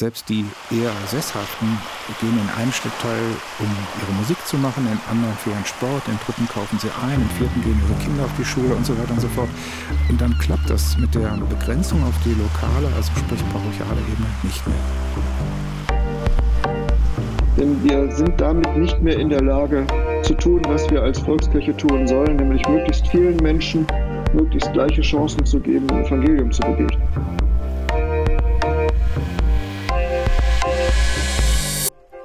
Selbst die eher Sesshaften gehen in einem Stadtteil, um ihre Musik zu machen, in anderen für ihren Sport, in dritten kaufen sie ein, im vierten gehen ihre Kinder auf die Schule und so weiter und so fort. Und dann klappt das mit der Begrenzung auf die lokale, also sprich parochiale Ebene, nicht mehr. Denn wir sind damit nicht mehr in der Lage zu tun, was wir als Volkskirche tun sollen, nämlich möglichst vielen Menschen möglichst gleiche Chancen zu geben, Evangelium zu begegnen.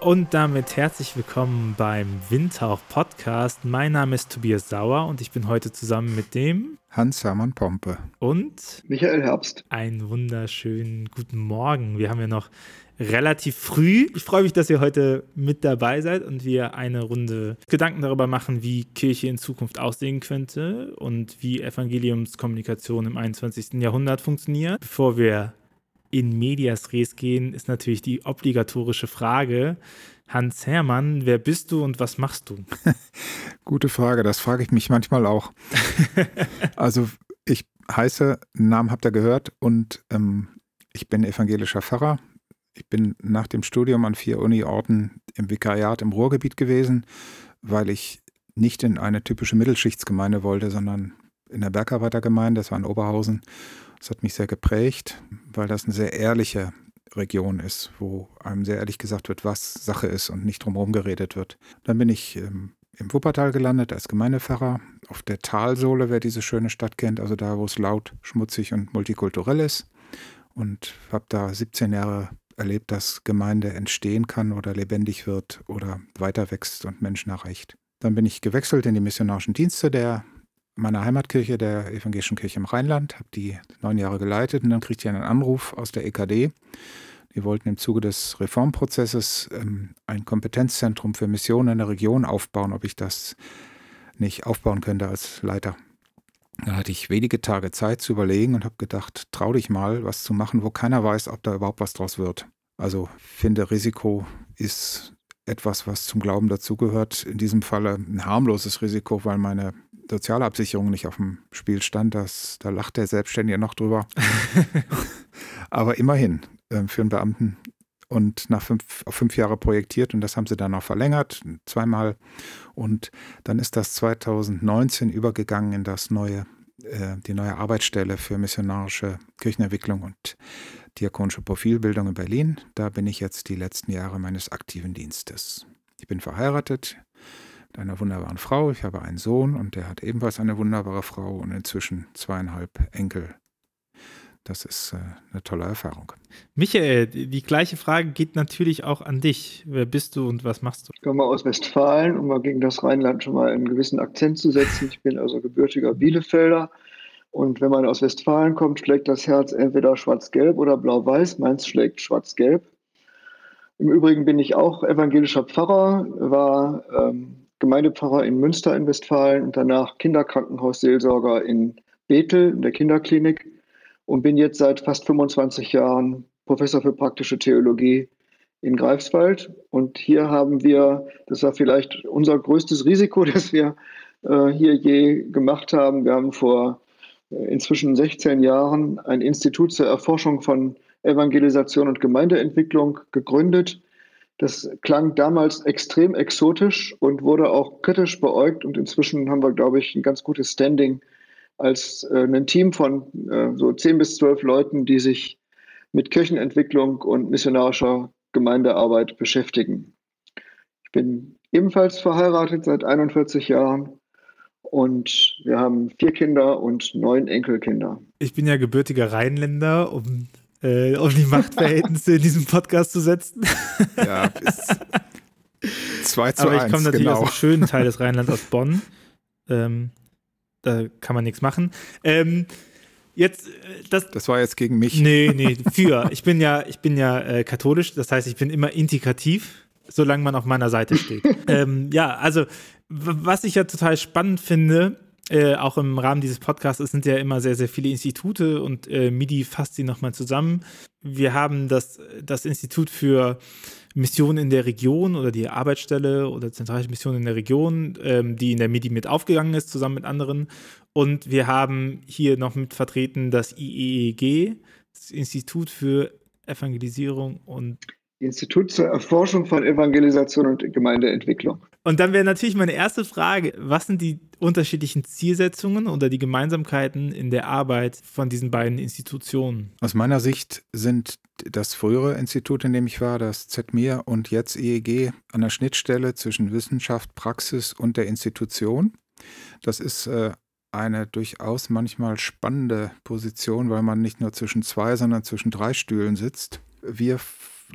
Und damit herzlich willkommen beim Windhauch Podcast. Mein Name ist Tobias Sauer und ich bin heute zusammen mit dem Hans-Hermann Pompe und Michael Herbst. Einen wunderschönen guten Morgen. Wir haben ja noch relativ früh. Ich freue mich, dass ihr heute mit dabei seid und wir eine Runde Gedanken darüber machen, wie Kirche in Zukunft aussehen könnte und wie Evangeliumskommunikation im 21. Jahrhundert funktioniert. Bevor wir in Medias Res gehen, ist natürlich die obligatorische Frage. Hans Hermann, wer bist du und was machst du? Gute Frage, das frage ich mich manchmal auch. also ich heiße, Namen habt ihr gehört und ähm, ich bin evangelischer Pfarrer. Ich bin nach dem Studium an vier Uni-Orten im Vikariat im Ruhrgebiet gewesen, weil ich nicht in eine typische Mittelschichtsgemeinde wollte, sondern in der Bergarbeitergemeinde, das war in Oberhausen. Das hat mich sehr geprägt, weil das eine sehr ehrliche Region ist, wo einem sehr ehrlich gesagt wird, was Sache ist und nicht drumherum geredet wird. Dann bin ich ähm, im Wuppertal gelandet als Gemeindepfarrer auf der Talsohle, wer diese schöne Stadt kennt, also da, wo es laut, schmutzig und multikulturell ist. Und habe da 17 Jahre erlebt, dass Gemeinde entstehen kann oder lebendig wird oder weiter wächst und Menschen erreicht. Dann bin ich gewechselt in die missionarischen Dienste der meiner Heimatkirche, der Evangelischen Kirche im Rheinland, habe die neun Jahre geleitet und dann kriegte ich einen Anruf aus der EKD. Die wollten im Zuge des Reformprozesses ähm, ein Kompetenzzentrum für Missionen in der Region aufbauen, ob ich das nicht aufbauen könnte als Leiter. Da hatte ich wenige Tage Zeit zu überlegen und habe gedacht, trau dich mal, was zu machen, wo keiner weiß, ob da überhaupt was draus wird. Also finde, Risiko ist etwas, was zum Glauben dazugehört. In diesem Falle ein harmloses Risiko, weil meine Sozialabsicherung nicht auf dem Spiel stand. Das, da lacht der Selbstständige noch drüber. Aber immerhin äh, für einen Beamten und nach fünf, auf fünf Jahre projektiert und das haben sie dann noch verlängert, zweimal. Und dann ist das 2019 übergegangen in das neue, äh, die neue Arbeitsstelle für missionarische Kirchenentwicklung und diakonische Profilbildung in Berlin. Da bin ich jetzt die letzten Jahre meines aktiven Dienstes. Ich bin verheiratet mit einer wunderbaren Frau. Ich habe einen Sohn und der hat ebenfalls eine wunderbare Frau und inzwischen zweieinhalb Enkel. Das ist äh, eine tolle Erfahrung. Michael, die gleiche Frage geht natürlich auch an dich. Wer bist du und was machst du? Ich komme aus Westfalen, um mal gegen das Rheinland schon mal einen gewissen Akzent zu setzen. Ich bin also gebürtiger Bielefelder. Und wenn man aus Westfalen kommt, schlägt das Herz entweder schwarz-gelb oder blau-weiß. Meins schlägt schwarz-gelb. Im Übrigen bin ich auch evangelischer Pfarrer, war ähm, Gemeindepfarrer in Münster in Westfalen und danach Kinderkrankenhausseelsorger in Bethel in der Kinderklinik und bin jetzt seit fast 25 Jahren Professor für praktische Theologie in Greifswald. Und hier haben wir, das war vielleicht unser größtes Risiko, das wir äh, hier je gemacht haben. Wir haben vor äh, inzwischen 16 Jahren ein Institut zur Erforschung von Evangelisation und Gemeindeentwicklung gegründet. Das klang damals extrem exotisch und wurde auch kritisch beäugt. Und inzwischen haben wir, glaube ich, ein ganz gutes Standing als äh, ein Team von äh, so zehn bis zwölf Leuten, die sich mit Kirchenentwicklung und missionarischer Gemeindearbeit beschäftigen. Ich bin ebenfalls verheiratet seit 41 Jahren und wir haben vier Kinder und neun Enkelkinder. Ich bin ja gebürtiger Rheinländer, um, äh, um die Machtverhältnisse in diesem Podcast zu setzen. Ja, bis 2 zu Aber 1, ich komme natürlich genau. aus einem schönen Teil des Rheinlands, aus Bonn. Ähm, da kann man nichts machen. Ähm, jetzt, äh, das, das war jetzt gegen mich. Nee, nee, für. Ich bin ja, ich bin ja äh, katholisch, das heißt, ich bin immer integrativ, solange man auf meiner Seite steht. ähm, ja, also, was ich ja total spannend finde, äh, auch im Rahmen dieses Podcasts, es sind ja immer sehr, sehr viele Institute und äh, MIDI fasst sie nochmal zusammen. Wir haben das, das Institut für Mission in der Region oder die Arbeitsstelle oder zentrale Mission in der Region, ähm, die in der MIDI mit aufgegangen ist, zusammen mit anderen. Und wir haben hier noch mit vertreten das IEEG, das Institut für Evangelisierung und Institut zur Erforschung von Evangelisation und Gemeindeentwicklung. Und dann wäre natürlich meine erste Frage, was sind die unterschiedlichen Zielsetzungen oder die Gemeinsamkeiten in der Arbeit von diesen beiden Institutionen? Aus meiner Sicht sind das frühere Institut, in dem ich war, das ZMIR und jetzt EEG an der Schnittstelle zwischen Wissenschaft, Praxis und der Institution. Das ist äh, eine durchaus manchmal spannende Position, weil man nicht nur zwischen zwei, sondern zwischen drei Stühlen sitzt. Wir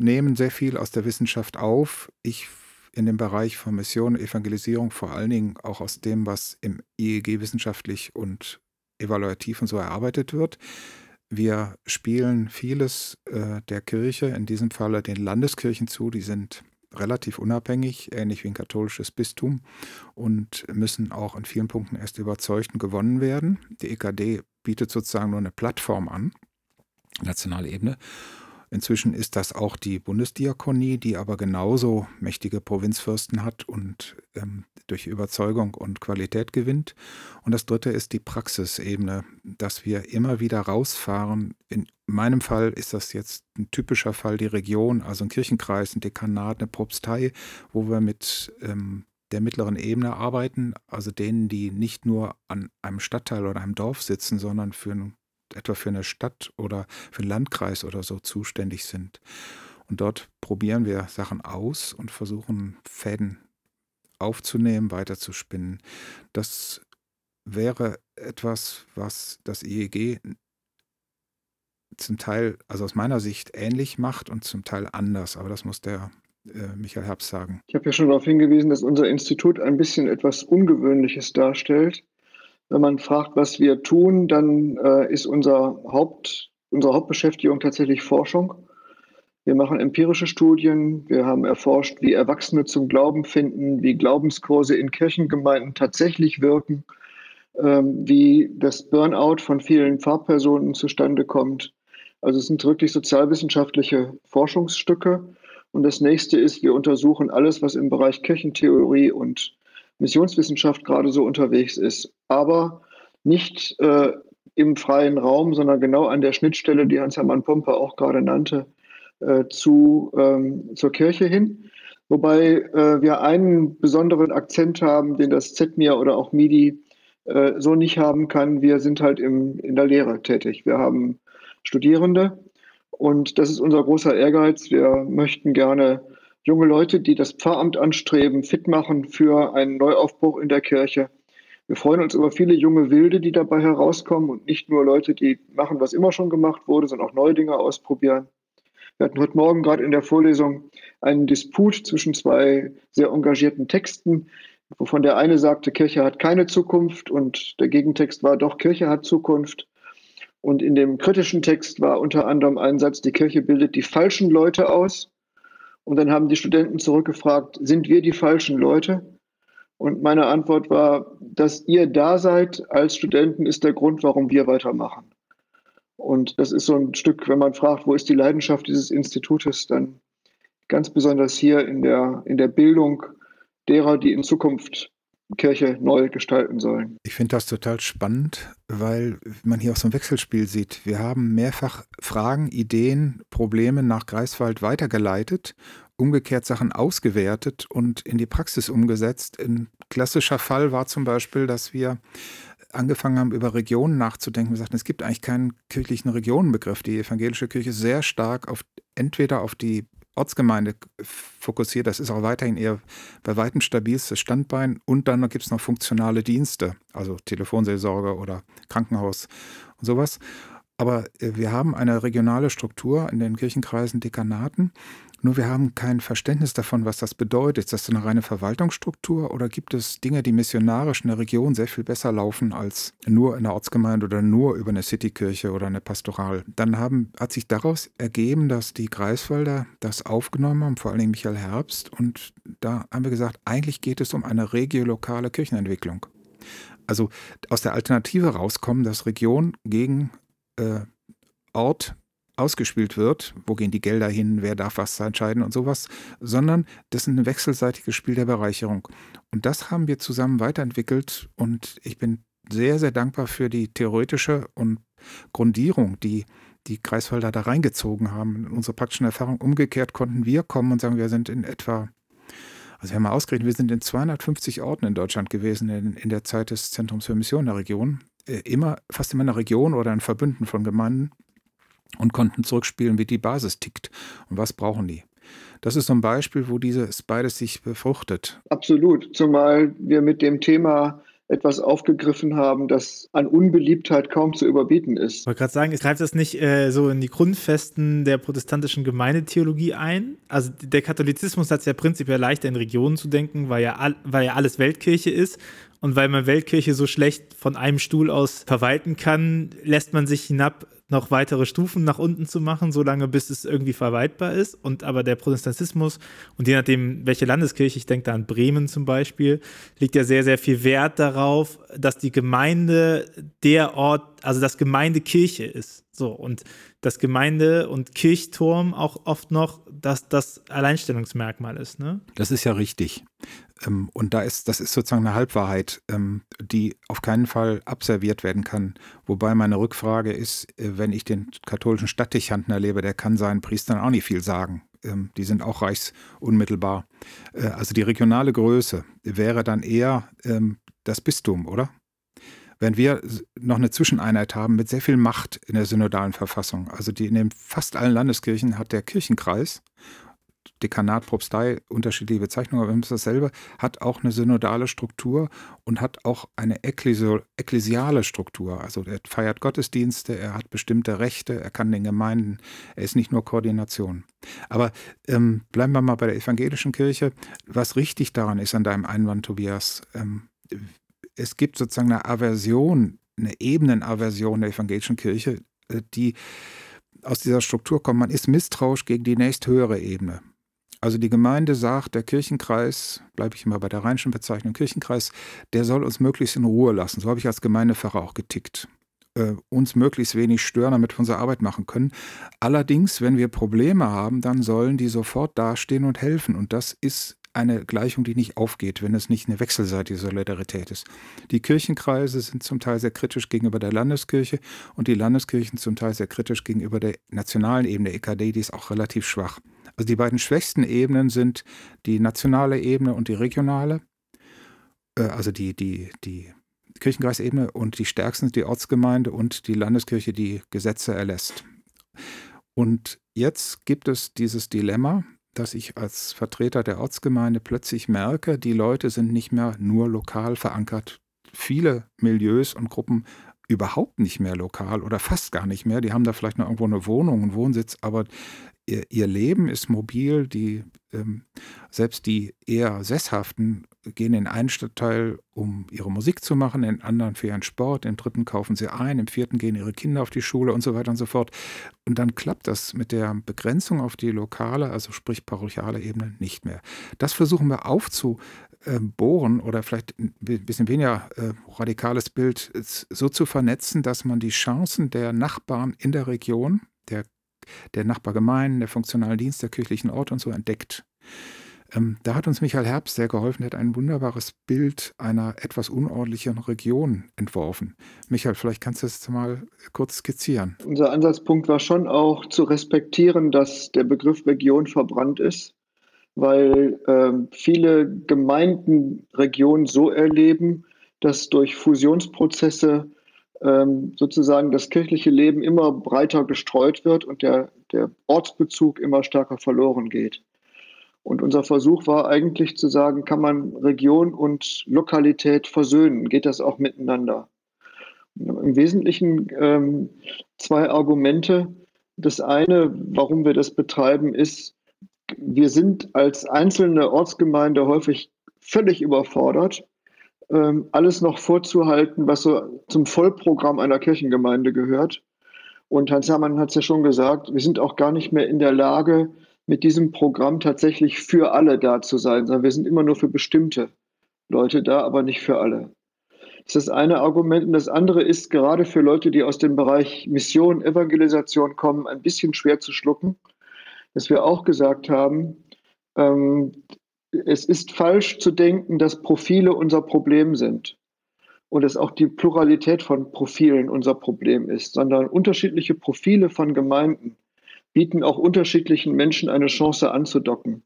nehmen sehr viel aus der Wissenschaft auf. Ich in dem Bereich von Mission Evangelisierung vor allen Dingen auch aus dem, was im IEG wissenschaftlich und evaluativ und so erarbeitet wird. Wir spielen vieles äh, der Kirche, in diesem Falle den Landeskirchen zu, die sind relativ unabhängig, ähnlich wie ein katholisches Bistum und müssen auch in vielen Punkten erst überzeugt und gewonnen werden. Die EKD bietet sozusagen nur eine Plattform an, nationale Ebene. Inzwischen ist das auch die Bundesdiakonie, die aber genauso mächtige Provinzfürsten hat und ähm, durch Überzeugung und Qualität gewinnt. Und das dritte ist die Praxisebene, dass wir immer wieder rausfahren. In meinem Fall ist das jetzt ein typischer Fall die Region, also ein Kirchenkreis, ein Dekanat, eine Propstei, wo wir mit ähm, der mittleren Ebene arbeiten, also denen, die nicht nur an einem Stadtteil oder einem Dorf sitzen, sondern für ein etwa für eine Stadt oder für einen Landkreis oder so zuständig sind. Und dort probieren wir Sachen aus und versuchen Fäden aufzunehmen, weiterzuspinnen. Das wäre etwas, was das IEG zum Teil, also aus meiner Sicht, ähnlich macht und zum Teil anders. Aber das muss der äh, Michael Herbst sagen. Ich habe ja schon darauf hingewiesen, dass unser Institut ein bisschen etwas Ungewöhnliches darstellt. Wenn man fragt, was wir tun, dann äh, ist unser Haupt, unsere Hauptbeschäftigung tatsächlich Forschung. Wir machen empirische Studien. Wir haben erforscht, wie Erwachsene zum Glauben finden, wie Glaubenskurse in Kirchengemeinden tatsächlich wirken, ähm, wie das Burnout von vielen Pfarrpersonen zustande kommt. Also es sind wirklich sozialwissenschaftliche Forschungsstücke. Und das nächste ist, wir untersuchen alles, was im Bereich Kirchentheorie und Missionswissenschaft gerade so unterwegs ist, aber nicht äh, im freien Raum, sondern genau an der Schnittstelle, die Hans-Hermann Pompe auch gerade nannte, äh, zu, ähm, zur Kirche hin. Wobei äh, wir einen besonderen Akzent haben, den das ZMIA oder auch MIDI äh, so nicht haben kann. Wir sind halt im, in der Lehre tätig. Wir haben Studierende und das ist unser großer Ehrgeiz. Wir möchten gerne junge Leute, die das Pfarramt anstreben, fit machen für einen Neuaufbruch in der Kirche. Wir freuen uns über viele junge Wilde, die dabei herauskommen und nicht nur Leute, die machen, was immer schon gemacht wurde, sondern auch neue Dinge ausprobieren. Wir hatten heute Morgen gerade in der Vorlesung einen Disput zwischen zwei sehr engagierten Texten, wovon der eine sagte, Kirche hat keine Zukunft und der Gegentext war doch, Kirche hat Zukunft. Und in dem kritischen Text war unter anderem ein Satz, die Kirche bildet die falschen Leute aus. Und dann haben die Studenten zurückgefragt, sind wir die falschen Leute? Und meine Antwort war, dass ihr da seid als Studenten ist der Grund, warum wir weitermachen. Und das ist so ein Stück, wenn man fragt, wo ist die Leidenschaft dieses Institutes, dann ganz besonders hier in der, in der Bildung derer, die in Zukunft Kirche neu gestalten sollen. Ich finde das total spannend, weil man hier auch so ein Wechselspiel sieht. Wir haben mehrfach Fragen, Ideen, Probleme nach Greifswald weitergeleitet, umgekehrt Sachen ausgewertet und in die Praxis umgesetzt. Ein klassischer Fall war zum Beispiel, dass wir angefangen haben, über Regionen nachzudenken. Wir sagten, es gibt eigentlich keinen kirchlichen Regionenbegriff. Die evangelische Kirche ist sehr stark auf entweder auf die Ortsgemeinde fokussiert. Das ist auch weiterhin eher bei weitem stabilstes Standbein. Und dann gibt es noch funktionale Dienste, also Telefonseelsorge oder Krankenhaus und sowas. Aber äh, wir haben eine regionale Struktur in den Kirchenkreisen, Dekanaten. Nur wir haben kein Verständnis davon, was das bedeutet. Ist das eine reine Verwaltungsstruktur oder gibt es Dinge, die missionarisch in der Region sehr viel besser laufen als nur in der Ortsgemeinde oder nur über eine Citykirche oder eine Pastoral? Dann haben, hat sich daraus ergeben, dass die Greifswalder das aufgenommen haben, vor allem Michael Herbst. Und da haben wir gesagt, eigentlich geht es um eine regiolokale Kirchenentwicklung. Also aus der Alternative rauskommen, dass Region gegen äh, Ort ausgespielt wird, wo gehen die Gelder hin, wer darf was entscheiden und sowas, sondern das ist ein wechselseitiges Spiel der Bereicherung. Und das haben wir zusammen weiterentwickelt und ich bin sehr, sehr dankbar für die theoretische und Grundierung, die die Kreiswalder da reingezogen haben. In unserer praktischen Erfahrung umgekehrt konnten wir kommen und sagen, wir sind in etwa, also wir haben mal ausgerechnet, wir sind in 250 Orten in Deutschland gewesen in, in der Zeit des Zentrums für Mission der Region. Äh, immer, fast immer in einer Region oder in Verbünden von Gemeinden und konnten zurückspielen, wie die Basis tickt und was brauchen die. Das ist so ein Beispiel, wo dieses beides sich befruchtet. Absolut, zumal wir mit dem Thema etwas aufgegriffen haben, das an Unbeliebtheit kaum zu überbieten ist. Ich wollte gerade sagen, es greift das nicht äh, so in die Grundfesten der protestantischen Gemeindetheologie ein? Also der Katholizismus hat es ja prinzipiell leichter in Regionen zu denken, weil ja, weil ja alles Weltkirche ist und weil man Weltkirche so schlecht von einem Stuhl aus verwalten kann, lässt man sich hinab, noch weitere Stufen nach unten zu machen, solange bis es irgendwie verwaltbar ist. Und aber der Protestantismus und je nachdem, welche Landeskirche, ich denke da an Bremen zum Beispiel, liegt ja sehr, sehr viel Wert darauf, dass die Gemeinde der Ort, also das Gemeindekirche ist. So, und das Gemeinde- und Kirchturm auch oft noch, dass das Alleinstellungsmerkmal ist. Ne? Das ist ja richtig. Ähm, und da ist, das ist sozusagen eine Halbwahrheit, ähm, die auf keinen Fall abserviert werden kann. Wobei meine Rückfrage ist, äh, wenn ich den katholischen Stadtdechanten erlebe, der kann seinen Priestern auch nicht viel sagen. Ähm, die sind auch reichsunmittelbar. Äh, also die regionale Größe wäre dann eher das Bistum, oder? Während wir noch eine Zwischeneinheit haben mit sehr viel Macht in der synodalen Verfassung. Also die in den fast allen Landeskirchen hat der Kirchenkreis Dekanat, Propstei, unterschiedliche Bezeichnungen, aber es dasselbe, hat auch eine synodale Struktur und hat auch eine ekklesiale Struktur. Also er feiert Gottesdienste, er hat bestimmte Rechte, er kann den Gemeinden, er ist nicht nur Koordination. Aber ähm, bleiben wir mal bei der evangelischen Kirche. Was richtig daran ist an deinem Einwand, Tobias, ähm, es gibt sozusagen eine Aversion, eine Ebenenaversion der evangelischen Kirche, äh, die aus dieser Struktur kommt. Man ist misstrauisch gegen die nächsthöhere Ebene. Also die Gemeinde sagt, der Kirchenkreis, bleibe ich immer bei der rheinischen Bezeichnung Kirchenkreis, der soll uns möglichst in Ruhe lassen. So habe ich als Gemeindepfarrer auch getickt. Äh, uns möglichst wenig stören, damit wir unsere Arbeit machen können. Allerdings, wenn wir Probleme haben, dann sollen die sofort dastehen und helfen. Und das ist eine Gleichung, die nicht aufgeht, wenn es nicht eine wechselseitige Solidarität ist. Die Kirchenkreise sind zum Teil sehr kritisch gegenüber der Landeskirche und die Landeskirchen zum Teil sehr kritisch gegenüber der nationalen Ebene, EKD, die ist auch relativ schwach. Also die beiden schwächsten Ebenen sind die nationale Ebene und die regionale, äh, also die, die, die Kirchenkreisebene und die stärksten sind die Ortsgemeinde und die Landeskirche, die Gesetze erlässt. Und jetzt gibt es dieses Dilemma, dass ich als Vertreter der Ortsgemeinde plötzlich merke, die Leute sind nicht mehr nur lokal verankert. Viele Milieus und Gruppen überhaupt nicht mehr lokal oder fast gar nicht mehr. Die haben da vielleicht noch irgendwo eine Wohnung, einen Wohnsitz, aber ihr, ihr Leben ist mobil. Die, ähm, selbst die eher Sesshaften gehen in einen Stadtteil, um ihre Musik zu machen, in anderen für ihren Sport, im dritten kaufen sie ein, im vierten gehen ihre Kinder auf die Schule und so weiter und so fort. Und dann klappt das mit der Begrenzung auf die lokale, also sprich parochiale Ebene, nicht mehr. Das versuchen wir aufzubohren oder vielleicht ein bisschen weniger äh, radikales Bild so zu vernetzen, dass man die Chancen der Nachbarn in der Region, der, der Nachbargemeinden, der funktionalen Dienst, der kirchlichen Orte und so entdeckt. Ähm, da hat uns Michael Herbst sehr geholfen. Er hat ein wunderbares Bild einer etwas unordentlichen Region entworfen. Michael, vielleicht kannst du das mal kurz skizzieren. Unser Ansatzpunkt war schon auch zu respektieren, dass der Begriff Region verbrannt ist, weil äh, viele Gemeinden Regionen so erleben, dass durch Fusionsprozesse ähm, sozusagen das kirchliche Leben immer breiter gestreut wird und der, der Ortsbezug immer stärker verloren geht. Und unser Versuch war eigentlich zu sagen, kann man Region und Lokalität versöhnen? Geht das auch miteinander? Im Wesentlichen ähm, zwei Argumente. Das eine, warum wir das betreiben, ist, wir sind als einzelne Ortsgemeinde häufig völlig überfordert, ähm, alles noch vorzuhalten, was so zum Vollprogramm einer Kirchengemeinde gehört. Und Hans Hermann hat es ja schon gesagt, wir sind auch gar nicht mehr in der Lage, mit diesem Programm tatsächlich für alle da zu sein, sondern wir sind immer nur für bestimmte Leute da, aber nicht für alle. Das ist das eine Argument. Und das andere ist gerade für Leute, die aus dem Bereich Mission, Evangelisation kommen, ein bisschen schwer zu schlucken, dass wir auch gesagt haben, ähm, es ist falsch zu denken, dass Profile unser Problem sind. und es auch die Pluralität von Profilen unser Problem ist, sondern unterschiedliche Profile von Gemeinden bieten auch unterschiedlichen Menschen eine Chance anzudocken.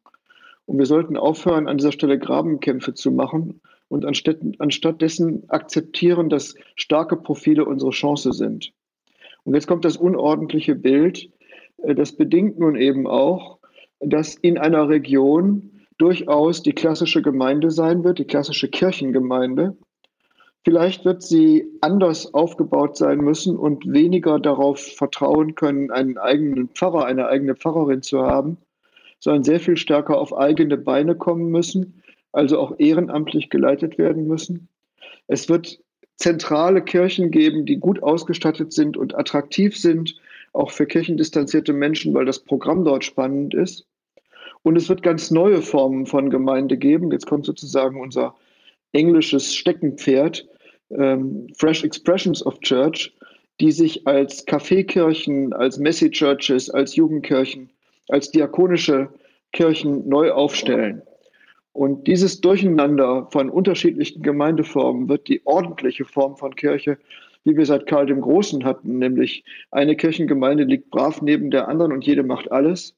Und wir sollten aufhören, an dieser Stelle Grabenkämpfe zu machen und anstatt, anstatt akzeptieren, dass starke Profile unsere Chance sind. Und jetzt kommt das unordentliche Bild. Äh, das bedingt nun eben auch, dass in einer Region durchaus die klassische Gemeinde sein wird, die klassische Kirchengemeinde. Vielleicht wird sie anders aufgebaut sein müssen und weniger darauf vertrauen können, einen eigenen Pfarrer, eine eigene Pfarrerin zu haben, sondern sehr viel stärker auf eigene Beine kommen müssen, also auch ehrenamtlich geleitet werden müssen. Es wird zentrale Kirchen geben, die gut ausgestattet sind und attraktiv sind, auch für kirchendistanzierte Menschen, weil das Programm dort spannend ist. Und es wird ganz neue Formen von Gemeinde geben. Jetzt kommt sozusagen unser englisches Steckenpferd, ähm, Fresh Expressions of Church, die sich als Kaffeekirchen, als Messy-Churches, als Jugendkirchen, als diakonische Kirchen neu aufstellen. Und dieses Durcheinander von unterschiedlichen Gemeindeformen wird die ordentliche Form von Kirche, wie wir seit Karl dem Großen hatten, nämlich eine Kirchengemeinde liegt brav neben der anderen und jede macht alles,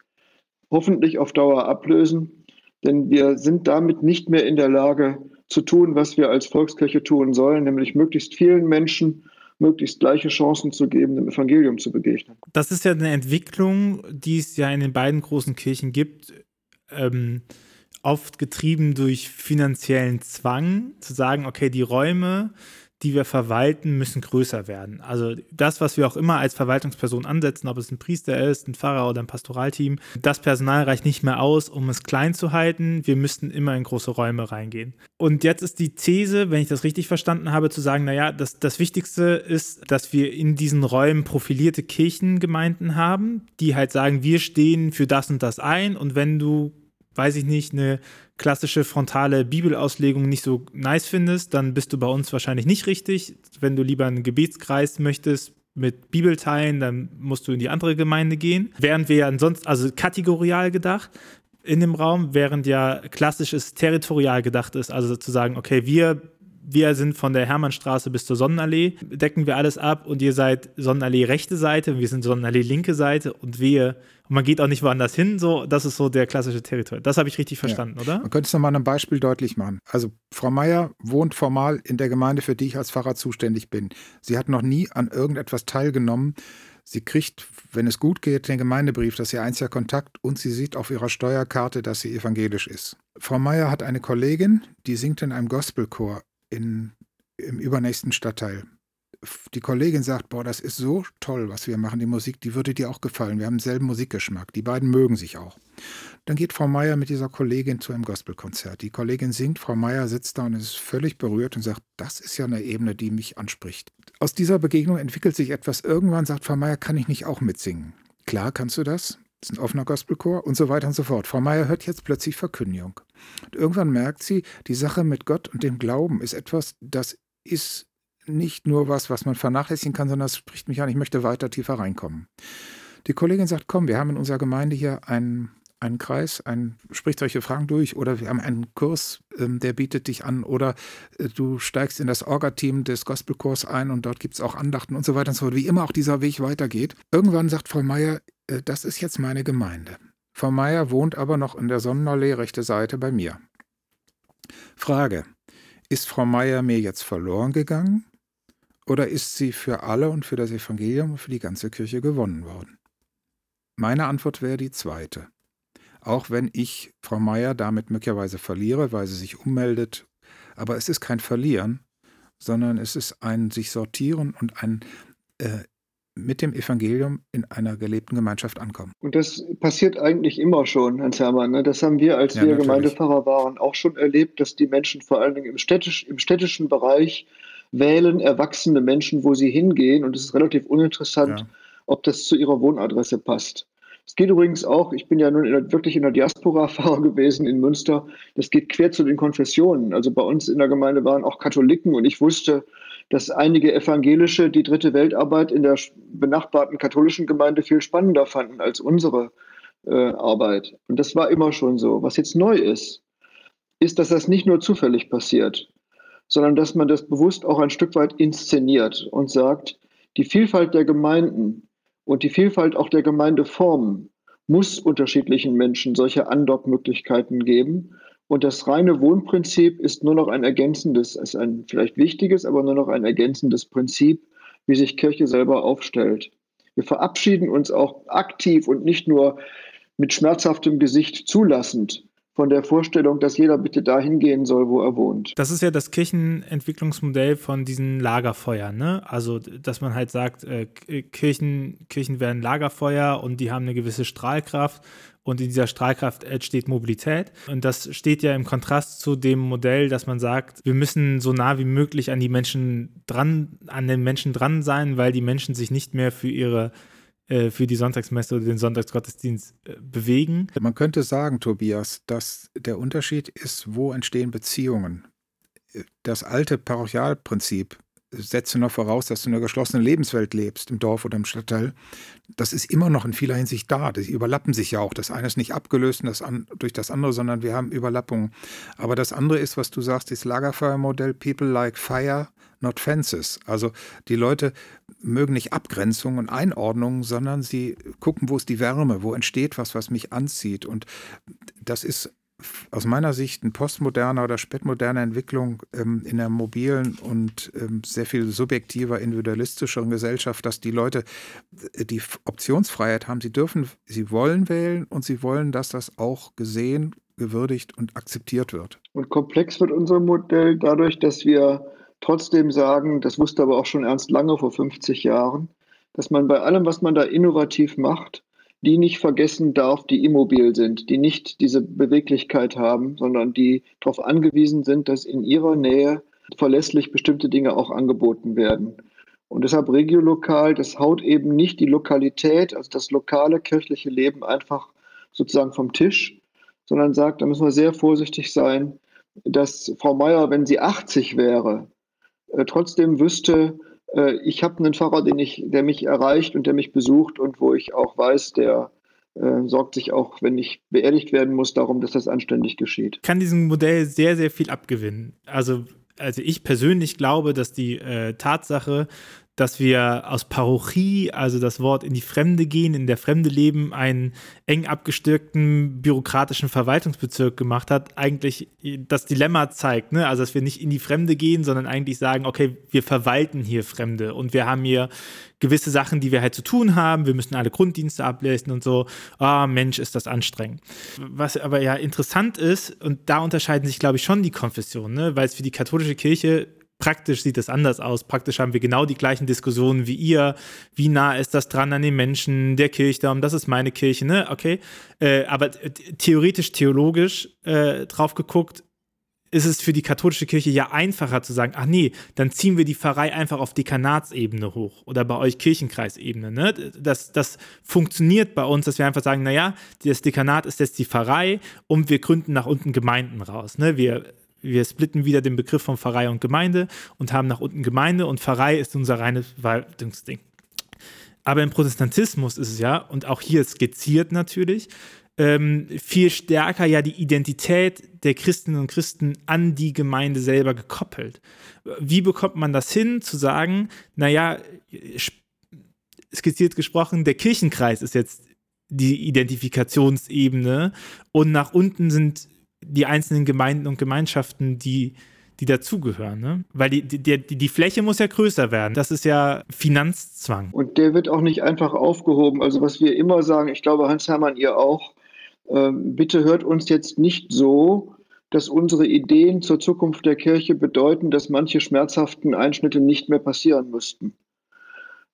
hoffentlich auf Dauer ablösen, denn wir sind damit nicht mehr in der Lage zu tun, was wir als Volkskirche tun sollen, nämlich möglichst vielen Menschen möglichst gleiche Chancen zu geben, dem Evangelium zu begegnen. Das ist ja eine Entwicklung, die es ja in den beiden großen Kirchen gibt, ähm, oft getrieben durch finanziellen Zwang, zu sagen, okay, die Räume, die wir verwalten, müssen größer werden. Also das, was wir auch immer als Verwaltungsperson ansetzen, ob es ein Priester ist, ein Pfarrer oder ein Pastoralteam, das Personal reicht nicht mehr aus, um es klein zu halten. Wir müssten immer in große Räume reingehen. Und jetzt ist die These, wenn ich das richtig verstanden habe, zu sagen, naja, das, das Wichtigste ist, dass wir in diesen Räumen profilierte Kirchengemeinden haben, die halt sagen, wir stehen für das und das ein und wenn du weiß ich nicht, eine klassische frontale Bibelauslegung nicht so nice findest, dann bist du bei uns wahrscheinlich nicht richtig. Wenn du lieber einen Gebetskreis möchtest mit Bibelteilen, dann musst du in die andere Gemeinde gehen. Während wir ja ansonsten, also kategorial gedacht, in dem Raum, während ja klassisches territorial gedacht ist, also zu sagen, okay, wir wir sind von der Hermannstraße bis zur Sonnenallee, decken wir alles ab und ihr seid Sonnenallee rechte Seite, wir sind Sonnenallee linke Seite und wir, und man geht auch nicht woanders hin, so, das ist so der klassische Territorium. Das habe ich richtig verstanden, ja. oder? Man könnte es nochmal an einem Beispiel deutlich machen. Also Frau Meier wohnt formal in der Gemeinde, für die ich als Pfarrer zuständig bin. Sie hat noch nie an irgendetwas teilgenommen. Sie kriegt, wenn es gut geht, den Gemeindebrief, das ist ihr einziger Kontakt und sie sieht auf ihrer Steuerkarte, dass sie evangelisch ist. Frau Meier hat eine Kollegin, die singt in einem Gospelchor in, im übernächsten Stadtteil. Die Kollegin sagt, boah, das ist so toll, was wir machen, die Musik, die würde dir auch gefallen. Wir haben denselben Musikgeschmack. Die beiden mögen sich auch. Dann geht Frau Meier mit dieser Kollegin zu einem Gospelkonzert. Die Kollegin singt, Frau Meier sitzt da und ist völlig berührt und sagt, das ist ja eine Ebene, die mich anspricht. Aus dieser Begegnung entwickelt sich etwas. Irgendwann sagt Frau Meier, kann ich nicht auch mitsingen? Klar kannst du das. Ist ein offener Gospelchor und so weiter und so fort. Frau Meier hört jetzt plötzlich Verkündigung. Und irgendwann merkt sie, die Sache mit Gott und dem Glauben ist etwas, das ist nicht nur was, was man vernachlässigen kann, sondern das spricht mich an, ich möchte weiter tiefer reinkommen. Die Kollegin sagt, komm, wir haben in unserer Gemeinde hier einen, einen Kreis, einen, spricht solche Fragen durch oder wir haben einen Kurs, ähm, der bietet dich an oder äh, du steigst in das Orga-Team des Gospelchors ein und dort gibt es auch Andachten und so weiter und so fort, wie immer auch dieser Weg weitergeht. Irgendwann sagt Frau Meier, das ist jetzt meine Gemeinde. Frau Meier wohnt aber noch in der Sonnenallee rechte Seite bei mir. Frage: Ist Frau Meier mir jetzt verloren gegangen? Oder ist sie für alle und für das Evangelium und für die ganze Kirche gewonnen worden? Meine Antwort wäre die zweite. Auch wenn ich Frau Meier damit möglicherweise verliere, weil sie sich ummeldet, aber es ist kein Verlieren, sondern es ist ein sich sortieren und ein äh, mit dem Evangelium in einer gelebten Gemeinschaft ankommen. Und das passiert eigentlich immer schon, Hans Hermann. Ne? Das haben wir, als ja, wir natürlich. Gemeindepfarrer waren, auch schon erlebt, dass die Menschen vor allen Dingen im, städtisch, im städtischen Bereich wählen erwachsene Menschen, wo sie hingehen. Und es ist relativ uninteressant, ja. ob das zu ihrer Wohnadresse passt. Es geht übrigens auch, ich bin ja nun in der, wirklich in der Diaspora-Fahrer gewesen in Münster, das geht quer zu den Konfessionen. Also bei uns in der Gemeinde waren auch Katholiken und ich wusste, dass einige Evangelische die dritte Weltarbeit in der benachbarten katholischen Gemeinde viel spannender fanden als unsere äh, Arbeit. Und das war immer schon so. Was jetzt neu ist, ist, dass das nicht nur zufällig passiert, sondern dass man das bewusst auch ein Stück weit inszeniert und sagt, die Vielfalt der Gemeinden und die Vielfalt auch der Gemeindeformen muss unterschiedlichen Menschen solche Andockmöglichkeiten geben. Und das reine Wohnprinzip ist nur noch ein ergänzendes, ist ein vielleicht wichtiges, aber nur noch ein ergänzendes Prinzip, wie sich Kirche selber aufstellt. Wir verabschieden uns auch aktiv und nicht nur mit schmerzhaftem Gesicht zulassend von der Vorstellung, dass jeder bitte dahin gehen soll, wo er wohnt. Das ist ja das Kirchenentwicklungsmodell von diesen Lagerfeuern, ne? Also, dass man halt sagt, äh, Kirchen, Kirchen werden Lagerfeuer und die haben eine gewisse Strahlkraft und in dieser Strahlkraft entsteht Mobilität. Und das steht ja im Kontrast zu dem Modell, dass man sagt, wir müssen so nah wie möglich an die Menschen dran, an den Menschen dran sein, weil die Menschen sich nicht mehr für ihre äh, für die Sonntagsmesse oder den Sonntagsgottesdienst äh, bewegen. Man könnte sagen, Tobias, dass der Unterschied ist, wo entstehen Beziehungen. Das alte Parochialprinzip setze noch voraus, dass du in einer geschlossenen Lebenswelt lebst, im Dorf oder im Stadtteil. Das ist immer noch in vieler Hinsicht da. Die überlappen sich ja auch. Das eine ist nicht abgelöst das an, durch das andere, sondern wir haben Überlappungen. Aber das andere ist, was du sagst, das Lagerfeuermodell People like Fire, not Fences. Also die Leute mögen nicht Abgrenzung und Einordnung, sondern sie gucken, wo ist die Wärme, wo entsteht was, was mich anzieht. Und das ist aus meiner Sicht eine postmoderne oder spätmoderne Entwicklung ähm, in der mobilen und ähm, sehr viel subjektiver, individualistischeren Gesellschaft, dass die Leute äh, die Optionsfreiheit haben. Sie dürfen, sie wollen wählen und sie wollen, dass das auch gesehen, gewürdigt und akzeptiert wird. Und komplex wird unser Modell dadurch, dass wir trotzdem sagen, das wusste aber auch schon Ernst Lange vor 50 Jahren, dass man bei allem, was man da innovativ macht, die nicht vergessen darf, die immobil sind, die nicht diese Beweglichkeit haben, sondern die darauf angewiesen sind, dass in ihrer Nähe verlässlich bestimmte Dinge auch angeboten werden. Und deshalb regiolokal, das haut eben nicht die Lokalität, also das lokale kirchliche Leben einfach sozusagen vom Tisch, sondern sagt, da müssen wir sehr vorsichtig sein, dass Frau Meier, wenn sie 80 wäre, äh, trotzdem wüsste, äh, ich habe einen Pfarrer, den ich, der mich erreicht und der mich besucht und wo ich auch weiß, der äh, sorgt sich auch, wenn ich beerdigt werden muss, darum, dass das anständig geschieht. Kann diesem Modell sehr, sehr viel abgewinnen. Also, also ich persönlich glaube, dass die äh, Tatsache, dass wir aus Parochie, also das Wort in die Fremde gehen, in der Fremde leben, einen eng abgestückten bürokratischen Verwaltungsbezirk gemacht hat, eigentlich das Dilemma zeigt. Ne? Also, dass wir nicht in die Fremde gehen, sondern eigentlich sagen, okay, wir verwalten hier Fremde und wir haben hier gewisse Sachen, die wir halt zu tun haben. Wir müssen alle Grunddienste ablesen und so. Ah, oh, Mensch, ist das anstrengend. Was aber ja interessant ist, und da unterscheiden sich, glaube ich, schon die Konfessionen, ne? weil es für die katholische Kirche Praktisch sieht es anders aus. Praktisch haben wir genau die gleichen Diskussionen wie ihr. Wie nah ist das dran an den Menschen, der Kirchturm? Das ist meine Kirche, ne? Okay. Äh, aber theoretisch, theologisch äh, drauf geguckt, ist es für die katholische Kirche ja einfacher zu sagen, ach nee, dann ziehen wir die Pfarrei einfach auf Dekanatsebene hoch oder bei euch Kirchenkreisebene. Ne? Das, das funktioniert bei uns, dass wir einfach sagen, naja, das Dekanat ist jetzt die Pfarrei und wir gründen nach unten Gemeinden raus. Ne? Wir wir splitten wieder den Begriff von Pfarrei und Gemeinde und haben nach unten Gemeinde und Pfarrei ist unser reines Verwaltungsding. Aber im Protestantismus ist es ja, und auch hier skizziert natürlich, ähm, viel stärker ja die Identität der Christinnen und Christen an die Gemeinde selber gekoppelt. Wie bekommt man das hin, zu sagen, naja, skizziert gesprochen, der Kirchenkreis ist jetzt die Identifikationsebene und nach unten sind die einzelnen Gemeinden und Gemeinschaften, die, die dazugehören. Ne? Weil die, die, die Fläche muss ja größer werden. Das ist ja Finanzzwang. Und der wird auch nicht einfach aufgehoben. Also was wir immer sagen, ich glaube, Hans-Hermann, ihr auch, äh, bitte hört uns jetzt nicht so, dass unsere Ideen zur Zukunft der Kirche bedeuten, dass manche schmerzhaften Einschnitte nicht mehr passieren müssten.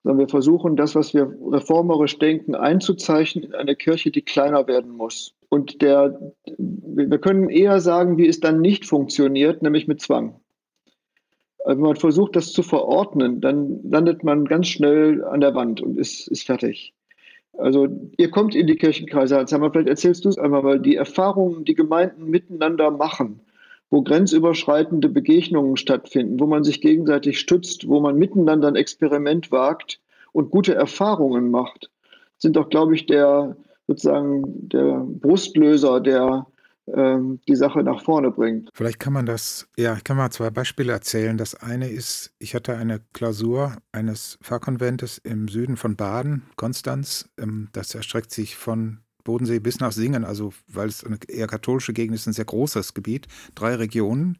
Sondern wir versuchen, das, was wir reformerisch denken, einzuzeichnen in eine Kirche, die kleiner werden muss. Und der, wir können eher sagen, wie es dann nicht funktioniert, nämlich mit Zwang. Also wenn man versucht, das zu verordnen, dann landet man ganz schnell an der Wand und ist, ist fertig. Also ihr kommt in die Kirchenkreise, Hans Hammer, vielleicht erzählst du es einmal, weil die Erfahrungen, die Gemeinden miteinander machen, wo grenzüberschreitende Begegnungen stattfinden, wo man sich gegenseitig stützt, wo man miteinander ein Experiment wagt und gute Erfahrungen macht, sind doch, glaube ich, der, sozusagen der Brustlöser, der ähm, die Sache nach vorne bringt. Vielleicht kann man das, ja, ich kann mal zwei Beispiele erzählen. Das eine ist, ich hatte eine Klausur eines Pfarrkonventes im Süden von Baden, Konstanz. Ähm, das erstreckt sich von Bodensee bis nach Singen, also weil es eine eher katholische Gegend ist, ein sehr großes Gebiet, drei Regionen.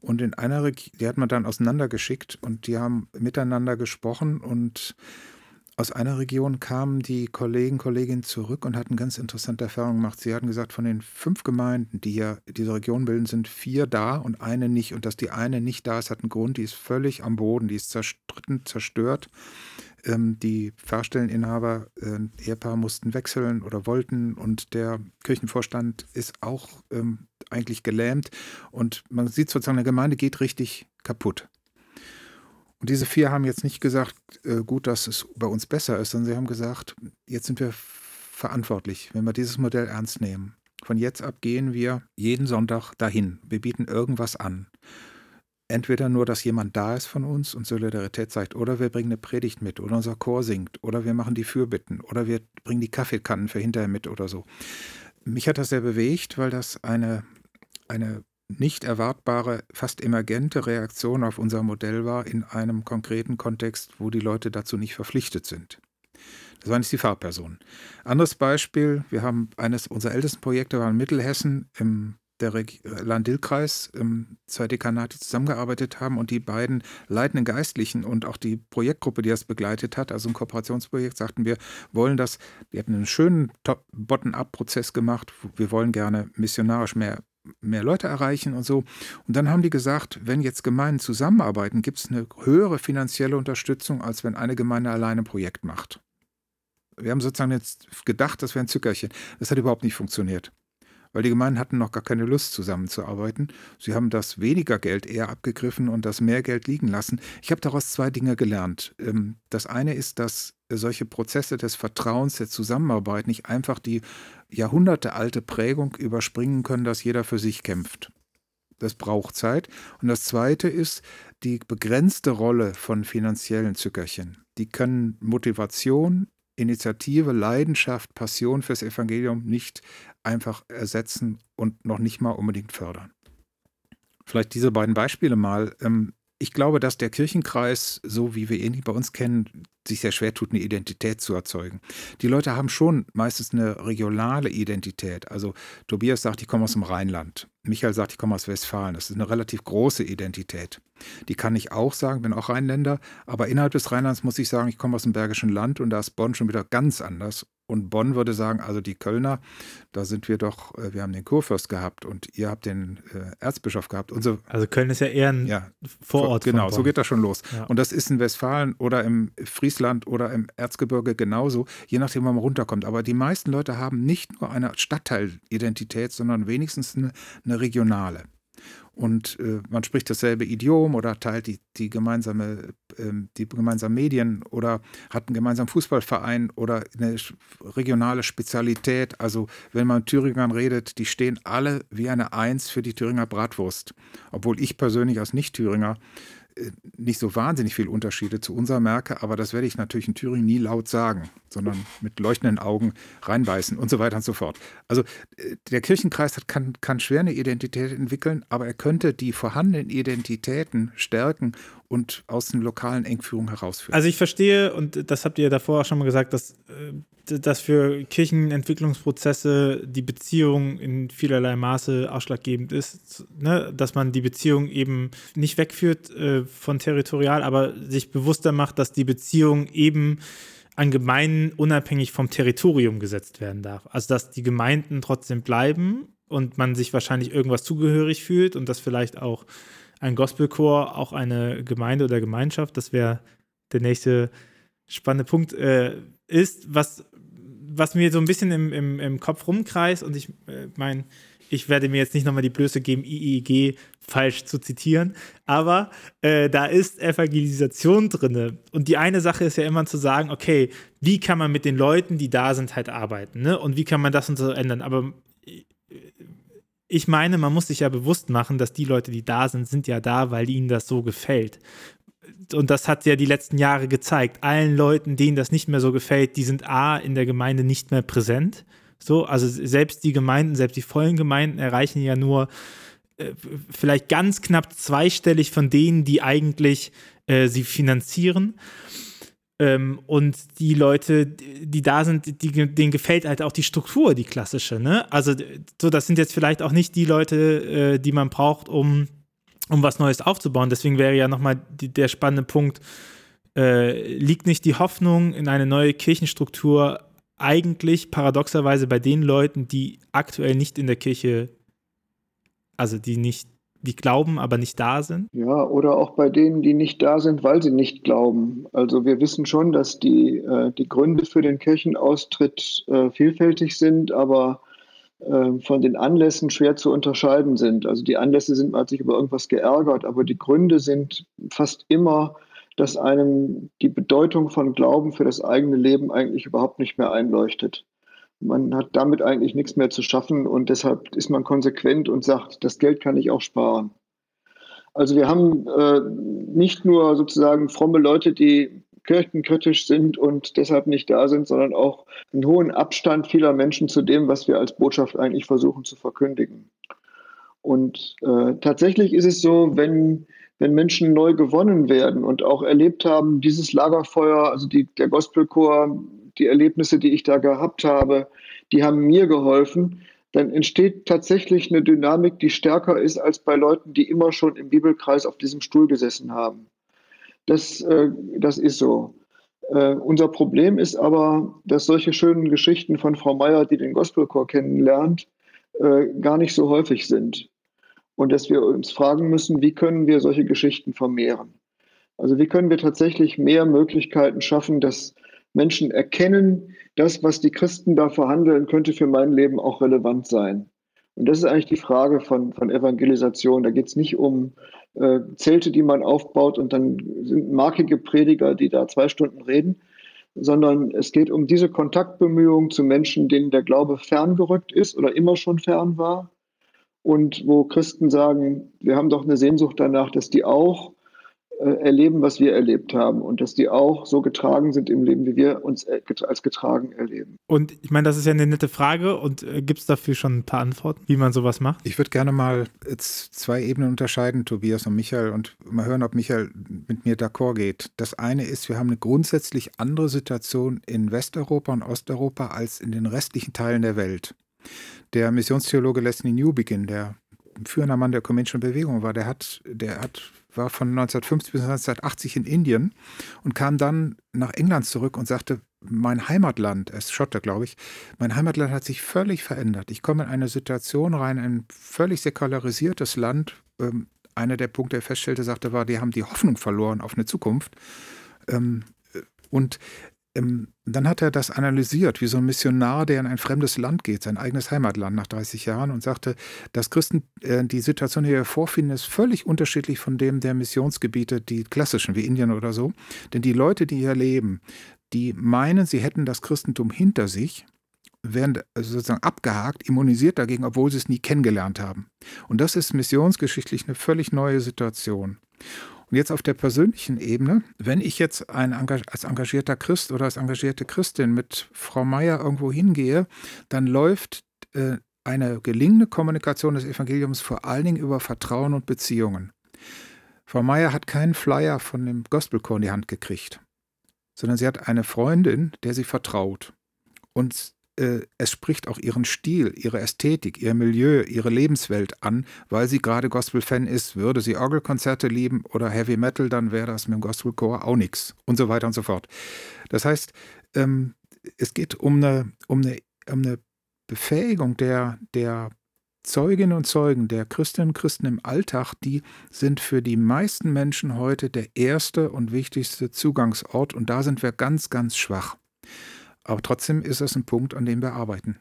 Und in einer Region, die hat man dann auseinandergeschickt und die haben miteinander gesprochen und aus einer Region kamen die Kollegen, Kolleginnen zurück und hatten ganz interessante Erfahrungen gemacht. Sie hatten gesagt, von den fünf Gemeinden, die ja diese Region bilden, sind vier da und eine nicht. Und dass die eine nicht da ist, hat einen Grund, die ist völlig am Boden, die ist zerstritten, zerstört. Ähm, die Pfarrstelleninhaber, äh, Ehepaar mussten wechseln oder wollten und der Kirchenvorstand ist auch ähm, eigentlich gelähmt. Und man sieht sozusagen, eine Gemeinde geht richtig kaputt. Und diese vier haben jetzt nicht gesagt, äh, gut, dass es bei uns besser ist, sondern sie haben gesagt, jetzt sind wir verantwortlich, wenn wir dieses Modell ernst nehmen. Von jetzt ab gehen wir jeden Sonntag dahin. Wir bieten irgendwas an. Entweder nur, dass jemand da ist von uns und Solidarität zeigt, oder wir bringen eine Predigt mit, oder unser Chor singt, oder wir machen die Fürbitten, oder wir bringen die Kaffeekannen für hinterher mit oder so. Mich hat das sehr bewegt, weil das eine, eine nicht erwartbare, fast emergente Reaktion auf unser Modell war in einem konkreten Kontext, wo die Leute dazu nicht verpflichtet sind. Das war nicht die Fahrperson. Anderes Beispiel, wir haben eines unserer ältesten Projekte war in Mittelhessen im der Land-Dill-Kreis, ähm, zwei Dekanate zusammengearbeitet haben und die beiden leitenden Geistlichen und auch die Projektgruppe, die das begleitet hat, also ein Kooperationsprojekt, sagten wir, wollen das, die hatten einen schönen Bottom-up-Prozess gemacht, wir wollen gerne missionarisch mehr mehr Leute erreichen und so. Und dann haben die gesagt, wenn jetzt Gemeinden zusammenarbeiten, gibt es eine höhere finanzielle Unterstützung, als wenn eine Gemeinde alleine ein Projekt macht. Wir haben sozusagen jetzt gedacht, das wäre ein Zückerchen. Das hat überhaupt nicht funktioniert. Weil die Gemeinden hatten noch gar keine Lust, zusammenzuarbeiten. Sie haben das weniger Geld eher abgegriffen und das mehr Geld liegen lassen. Ich habe daraus zwei Dinge gelernt. Ähm, das eine ist, dass solche Prozesse des Vertrauens, der Zusammenarbeit nicht einfach die jahrhundertealte Prägung überspringen können, dass jeder für sich kämpft. Das braucht Zeit. Und das Zweite ist die begrenzte Rolle von finanziellen Zückerchen. Die können Motivation, Initiative, Leidenschaft, Passion fürs Evangelium nicht einfach ersetzen und noch nicht mal unbedingt fördern. Vielleicht diese beiden Beispiele mal. Ähm, ich glaube, dass der Kirchenkreis, so wie wir ihn bei uns kennen, sich sehr schwer tut, eine Identität zu erzeugen. Die Leute haben schon meistens eine regionale Identität. Also Tobias sagt, ich komme aus dem Rheinland. Michael sagt, ich komme aus Westfalen. Das ist eine relativ große Identität. Die kann ich auch sagen, bin auch Rheinländer. Aber innerhalb des Rheinlands muss ich sagen, ich komme aus dem Bergischen Land und da ist Bonn schon wieder ganz anders. Und Bonn würde sagen, also die Kölner, da sind wir doch, äh, wir haben den Kurfürst gehabt und ihr habt den äh, Erzbischof gehabt. Und so. Also Köln ist ja eher ein ja, Vorort. Genau, so geht das schon los. Ja. Und das ist in Westfalen oder im Friesland oder im Erzgebirge genauso, je nachdem, wo man runterkommt. Aber die meisten Leute haben nicht nur eine Stadtteilidentität, sondern wenigstens eine, eine regionale und äh, man spricht dasselbe Idiom oder teilt die, die, gemeinsame, die gemeinsamen Medien oder hat einen gemeinsamen Fußballverein oder eine regionale Spezialität. Also wenn man mit Thüringern redet, die stehen alle wie eine Eins für die Thüringer Bratwurst. Obwohl ich persönlich als Nicht-Thüringer äh, nicht so wahnsinnig viele Unterschiede zu unserer merke, aber das werde ich natürlich in Thüringen nie laut sagen, sondern mit leuchtenden Augen reinbeißen und so weiter und so fort. Also äh, der Kirchenkreis hat, kann, kann schwer eine Identität entwickeln, aber er könnte die vorhandenen Identitäten stärken und aus den lokalen Engführungen herausführen. Also ich verstehe, und das habt ihr davor auch schon mal gesagt, dass, äh, dass für Kirchenentwicklungsprozesse die Beziehung in vielerlei Maße ausschlaggebend ist, ne? dass man die Beziehung eben nicht wegführt äh, von territorial, aber sich bewusster macht, dass die Beziehung eben an Gemeinden unabhängig vom Territorium gesetzt werden darf. Also dass die Gemeinden trotzdem bleiben und man sich wahrscheinlich irgendwas zugehörig fühlt und das vielleicht auch ein Gospelchor auch eine Gemeinde oder Gemeinschaft, das wäre der nächste spannende Punkt, äh, ist, was, was mir so ein bisschen im, im, im Kopf rumkreist und ich äh, meine, ich werde mir jetzt nicht nochmal die Blöße geben, IEG falsch zu zitieren, aber äh, da ist Evangelisation drin. Und die eine Sache ist ja immer zu sagen, okay, wie kann man mit den Leuten, die da sind, halt arbeiten, ne? Und wie kann man das und so ändern? Aber ich meine, man muss sich ja bewusst machen, dass die Leute, die da sind, sind ja da, weil ihnen das so gefällt. Und das hat ja die letzten Jahre gezeigt. Allen Leuten, denen das nicht mehr so gefällt, die sind A in der Gemeinde nicht mehr präsent, So, also selbst die Gemeinden, selbst die vollen Gemeinden erreichen ja nur äh, vielleicht ganz knapp zweistellig von denen, die eigentlich äh, sie finanzieren. Ähm, und die Leute, die da sind, die, denen gefällt halt auch die Struktur, die klassische. Ne? Also, so, das sind jetzt vielleicht auch nicht die Leute, äh, die man braucht, um, um was Neues aufzubauen. Deswegen wäre ja nochmal der spannende Punkt, äh, liegt nicht die Hoffnung in eine neue Kirchenstruktur eigentlich paradoxerweise bei den Leuten, die aktuell nicht in der Kirche, also die nicht die glauben, aber nicht da sind? Ja, oder auch bei denen, die nicht da sind, weil sie nicht glauben. Also wir wissen schon, dass die, äh, die Gründe für den Kirchenaustritt äh, vielfältig sind, aber äh, von den Anlässen schwer zu unterscheiden sind. Also die Anlässe sind, man hat sich über irgendwas geärgert, aber die Gründe sind fast immer, dass einem die Bedeutung von Glauben für das eigene Leben eigentlich überhaupt nicht mehr einleuchtet. Man hat damit eigentlich nichts mehr zu schaffen und deshalb ist man konsequent und sagt, das Geld kann ich auch sparen. Also wir haben äh, nicht nur sozusagen fromme Leute, die kirchenkritisch sind und deshalb nicht da sind, sondern auch einen hohen Abstand vieler Menschen zu dem, was wir als Botschaft eigentlich versuchen zu verkündigen. Und äh, tatsächlich ist es so, wenn, wenn Menschen neu gewonnen werden und auch erlebt haben, dieses Lagerfeuer, also die, der Gospelchor die Erlebnisse, die ich da gehabt habe, die haben mir geholfen, dann entsteht tatsächlich eine Dynamik, die stärker ist als bei Leuten, die immer schon im Bibelkreis auf diesem Stuhl gesessen haben. Das, äh, das ist so. Äh, unser Problem ist aber, dass solche schönen Geschichten von Frau Meier, die den Gospelchor kennenlernt, äh, gar nicht so häufig sind. Und dass wir uns fragen müssen, wie können wir solche Geschichten vermehren? Also wie können wir tatsächlich mehr Möglichkeiten schaffen, dass Menschen erkennen, das, was die Christen da verhandeln, könnte für mein Leben auch relevant sein. Und das ist eigentlich die Frage von, von Evangelisation. Da geht es nicht um äh, Zelte, die man aufbaut und dann sind markige Prediger, die da zwei Stunden reden, sondern es geht um diese Kontaktbemühungen zu Menschen, denen der Glaube ferngerückt ist oder immer schon fern war. Und wo Christen sagen, wir haben doch eine Sehnsucht danach, dass die auch äh, erleben, was wir erlebt haben und dass die auch so getragen sind im Leben, wie wir uns äh, als getragen erleben. Und ich meine, das ist ja eine nette Frage und äh, gibt es dafür schon ein paar Antworten, wie man sowas macht? Ich würde gerne mal zwei Ebenen unterscheiden, Tobias und Michael, und mal hören, ob Michael mit mir d'accord geht. Das eine ist, wir haben eine grundsätzlich andere Situation in Westeuropa und Osteuropa als in den restlichen Teilen der Welt. Der Missionstheologe Leslie Newbegin, der führender Mann der Communischen Bewegung war, der hat, der hat war von 1950 bis 1980 in Indien und kam dann nach England zurück und sagte, mein Heimatland, er ist Schotter, glaube ich, mein Heimatland hat sich völlig verändert. Ich komme in eine Situation rein, ein völlig säkularisiertes Land. Ähm, einer der Punkte, der feststellte, sagte, war, die haben die Hoffnung verloren auf eine Zukunft. Ähm, und ähm, dann hat er das analysiert, wie so ein Missionar, der in ein fremdes Land geht, sein eigenes Heimatland nach 30 Jahren und sagte, dass Christen äh, die Situation, die wir vorfinden, ist völlig unterschiedlich von dem der Missionsgebiete, die klassischen, wie Indien oder so. Denn die Leute, die hier leben, die meinen, sie hätten das Christentum hinter sich, werden sozusagen abgehakt, immunisiert dagegen, obwohl sie es nie kennengelernt haben. Und das ist missionsgeschichtlich eine völlig neue Situation. Und jetzt auf der persönlichen Ebene, wenn ich jetzt ein, als engagierter Christ oder als engagierte Christin mit Frau Meier irgendwo hingehe, dann läuft äh, eine gelingende Kommunikation des Evangeliums vor allen Dingen über Vertrauen und Beziehungen. Frau Meier hat keinen Flyer von dem Gospelchor in die Hand gekriegt, sondern sie hat eine Freundin, der sie vertraut. Und äh, es spricht auch ihren Stil, ihre Ästhetik, ihr Milieu, ihre Lebenswelt an, weil sie gerade Gospel-Fan ist. Würde sie Orgelkonzerte lieben oder Heavy Metal, dann wäre das mit dem Gospelchor auch nichts und so weiter und so fort. Das heißt, ähm, es geht um eine, um eine, um eine Befähigung der, der Zeuginnen und Zeugen, der Christinnen und Christen im Alltag, die sind für die meisten Menschen heute der erste und wichtigste Zugangsort und da sind wir ganz, ganz schwach. Aber trotzdem ist das ein Punkt, an dem wir arbeiten.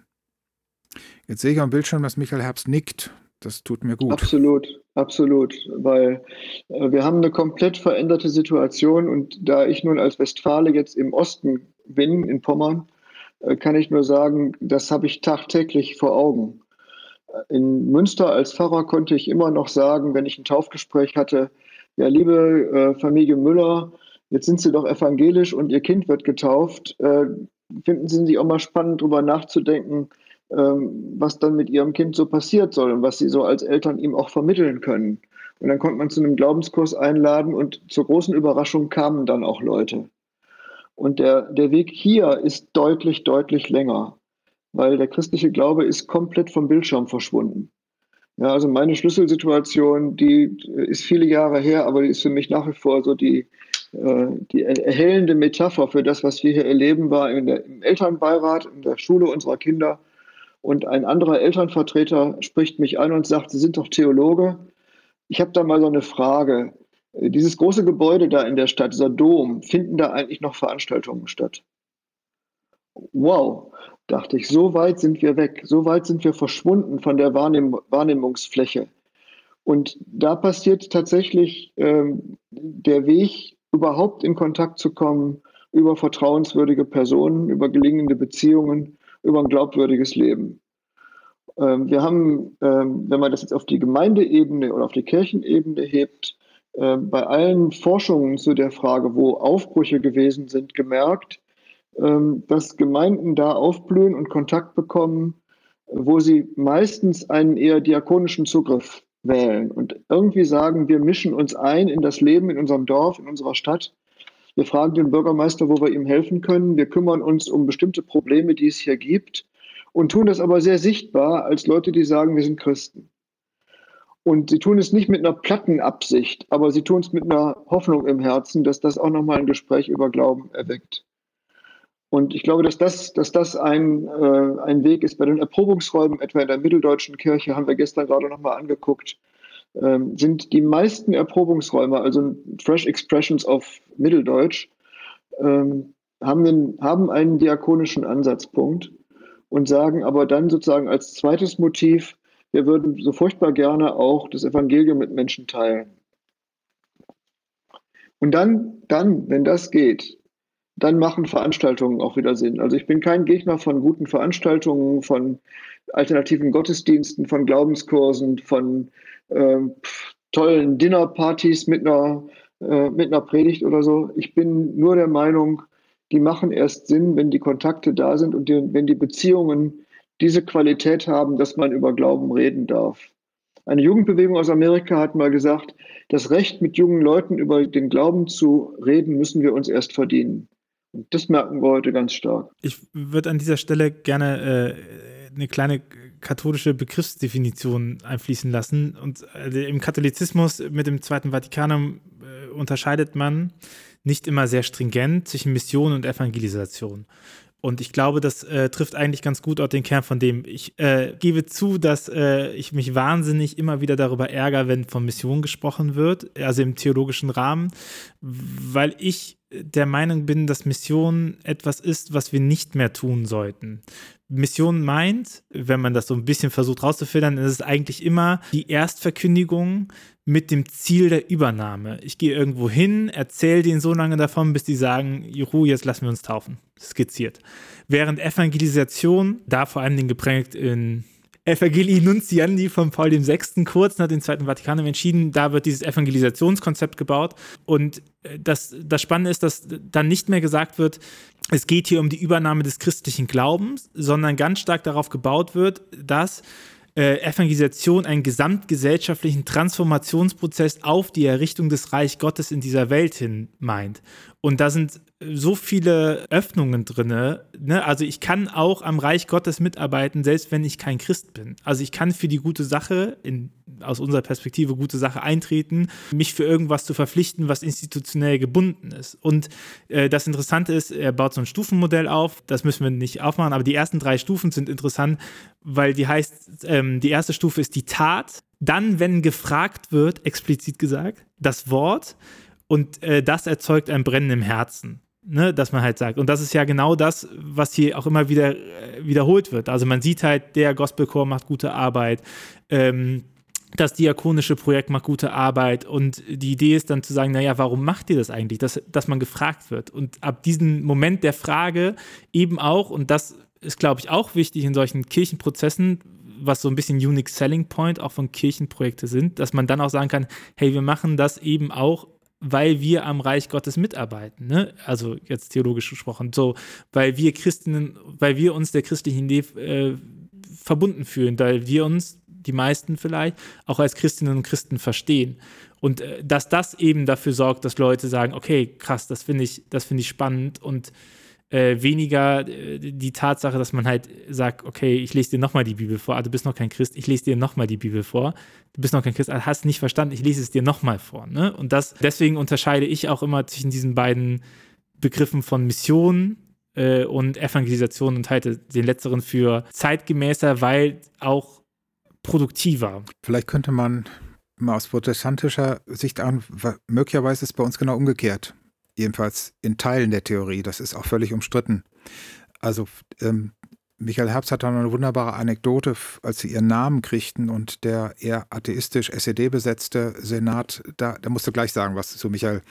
Jetzt sehe ich am Bildschirm, dass Michael Herbst nickt. Das tut mir gut. Absolut, absolut, weil äh, wir haben eine komplett veränderte Situation und da ich nun als Westfale jetzt im Osten bin, in Pommern, äh, kann ich nur sagen, das habe ich tagtäglich vor Augen. Äh, in Münster als Pfarrer konnte ich immer noch sagen, wenn ich ein Taufgespräch hatte, ja, liebe äh, Familie Müller, jetzt sind Sie doch evangelisch und Ihr Kind wird getauft. Finden Sie nicht auch mal spannend, darüber nachzudenken, ähm, was dann mit ihrem Kind so passiert soll und was sie so als Eltern ihm auch vermitteln können. Und dann konnte man zu einem Glaubenskurs einladen und zur großen Überraschung kamen dann auch Leute. Und der, der Weg hier ist deutlich, deutlich länger, weil der christliche Glaube ist komplett vom Bildschirm verschwunden. Ja, also meine Schlüsselsituation, die ist viele Jahre her, aber die ist für mich nach wie vor so die, die erhellende Metapher für das, was wir hier erleben, war der, im Elternbeirat, in der Schule unserer Kinder. Und ein anderer Elternvertreter spricht mich an und sagt, Sie sind doch Theologe. Ich habe da mal so eine Frage. Dieses große Gebäude da in der Stadt, dieser Dom, finden da eigentlich noch Veranstaltungen statt? Wow, dachte ich, so weit sind wir weg, so weit sind wir verschwunden von der Wahrnehm Wahrnehmungsfläche. Und da passiert tatsächlich ähm, der Weg, überhaupt in Kontakt zu kommen über vertrauenswürdige Personen, über gelingende Beziehungen, über ein glaubwürdiges Leben. Ähm, wir haben, ähm, wenn man das jetzt auf die Gemeindeebene oder auf die Kirchenebene hebt, äh, bei allen Forschungen zu der Frage, wo Aufbrüche gewesen sind, gemerkt, ähm, dass Gemeinden da aufblühen und Kontakt bekommen, wo sie meistens einen eher diakonischen Zugriff wählen und irgendwie sagen, wir mischen uns ein in das Leben in unserem Dorf, in unserer Stadt. Wir fragen den Bürgermeister, wo wir ihm helfen können. Wir kümmern uns um bestimmte Probleme, die es hier gibt und tun das aber sehr sichtbar als Leute, die sagen, wir sind Christen. Und sie tun es nicht mit einer platten Absicht, aber sie tun es mit einer Hoffnung im Herzen, dass das auch nochmal ein Gespräch über Glauben erweckt. Und ich glaube, dass das, dass das ein, äh, ein Weg ist. Bei den Erprobungsräumen, etwa in der Mitteldeutschen Kirche, haben wir gestern gerade nochmal angeguckt, ähm, sind die meisten Erprobungsräume, also Fresh Expressions of Mitteldeutsch, ähm, haben, einen, haben einen diakonischen Ansatzpunkt und sagen aber dann sozusagen als zweites Motiv, wir würden so furchtbar gerne auch das Evangelium mit Menschen teilen. Und dann, dann, wenn das geht, dann machen Veranstaltungen auch wieder Sinn. Also ich bin kein Gegner von guten Veranstaltungen, von alternativen Gottesdiensten, von Glaubenskursen, von äh, tollen Dinnerpartys mit einer, äh, mit einer Predigt oder so. Ich bin nur der Meinung, die machen erst Sinn, wenn die Kontakte da sind und die, wenn die Beziehungen diese Qualität haben, dass man über Glauben reden darf. Eine Jugendbewegung aus Amerika hat mal gesagt, das Recht, mit jungen Leuten über den Glauben zu reden, müssen wir uns erst verdienen. Das merken wir heute ganz stark. Ich würde an dieser Stelle gerne äh, eine kleine katholische Begriffsdefinition einfließen lassen. Und äh, im Katholizismus mit dem Zweiten Vatikanum äh, unterscheidet man nicht immer sehr stringent zwischen Mission und Evangelisation. Und ich glaube, das äh, trifft eigentlich ganz gut auch den Kern von dem. Ich äh, gebe zu, dass äh, ich mich wahnsinnig immer wieder darüber ärgere, wenn von Mission gesprochen wird, also im theologischen Rahmen, weil ich der Meinung bin, dass Mission etwas ist, was wir nicht mehr tun sollten. Mission meint, wenn man das so ein bisschen versucht rauszufiltern, ist es eigentlich immer die Erstverkündigung mit dem Ziel der Übernahme. Ich gehe irgendwo hin, erzähle denen so lange davon, bis die sagen, Juhu, jetzt lassen wir uns taufen. Skizziert. Während Evangelisation, da vor allem den geprägt in Evangelii Nuntiandi von Paul VI. kurz nach dem Zweiten Vatikanum entschieden. Da wird dieses Evangelisationskonzept gebaut. Und äh, das, das Spannende ist, dass dann nicht mehr gesagt wird, es geht hier um die Übernahme des christlichen Glaubens, sondern ganz stark darauf gebaut wird, dass äh, Evangelisation einen gesamtgesellschaftlichen Transformationsprozess auf die Errichtung des Reich Gottes in dieser Welt hin meint. Und da sind so viele Öffnungen drin. Ne? Also ich kann auch am Reich Gottes mitarbeiten, selbst wenn ich kein Christ bin. Also ich kann für die gute Sache, in, aus unserer Perspektive gute Sache eintreten, mich für irgendwas zu verpflichten, was institutionell gebunden ist. Und äh, das Interessante ist, er baut so ein Stufenmodell auf. Das müssen wir nicht aufmachen, aber die ersten drei Stufen sind interessant, weil die heißt, ähm, die erste Stufe ist die Tat. Dann, wenn gefragt wird, explizit gesagt, das Wort. Und äh, das erzeugt ein Brennen im Herzen ne, dass man halt sagt. Und das ist ja genau das, was hier auch immer wieder äh, wiederholt wird. Also man sieht halt, der Gospelchor macht gute Arbeit. Ähm, das diakonische Projekt macht gute Arbeit und die Idee ist dann zu sagen, naja, warum macht ihr das eigentlich, dass, dass man gefragt wird. Und ab diesem Moment der Frage eben auch, und das ist, glaube ich, auch wichtig in solchen Kirchenprozessen, was so ein bisschen Unique Selling Point auch von Kirchenprojekten sind, dass man dann auch sagen kann, hey, wir machen das eben auch weil wir am Reich Gottes mitarbeiten, ne? Also jetzt theologisch gesprochen, so, weil wir Christinnen, weil wir uns der christlichen Idee äh, verbunden fühlen, weil wir uns, die meisten vielleicht, auch als Christinnen und Christen verstehen. Und äh, dass das eben dafür sorgt, dass Leute sagen, okay, krass, das finde ich, das finde ich spannend und äh, weniger äh, die Tatsache, dass man halt sagt, okay, ich lese dir nochmal die Bibel vor, ah, du bist noch kein Christ, ich lese dir nochmal die Bibel vor, du bist noch kein Christ, ah, hast nicht verstanden, ich lese es dir nochmal vor. Ne? Und das, deswegen unterscheide ich auch immer zwischen diesen beiden Begriffen von Mission äh, und Evangelisation und halte den letzteren für zeitgemäßer, weil auch produktiver. Vielleicht könnte man mal aus protestantischer Sicht an, möglicherweise ist es bei uns genau umgekehrt jedenfalls in Teilen der Theorie. Das ist auch völlig umstritten. Also ähm, Michael Herbst hat da eine wunderbare Anekdote, als sie ihren Namen kriegten und der eher atheistisch SED besetzte Senat, da, der musste gleich sagen, was zu Michael,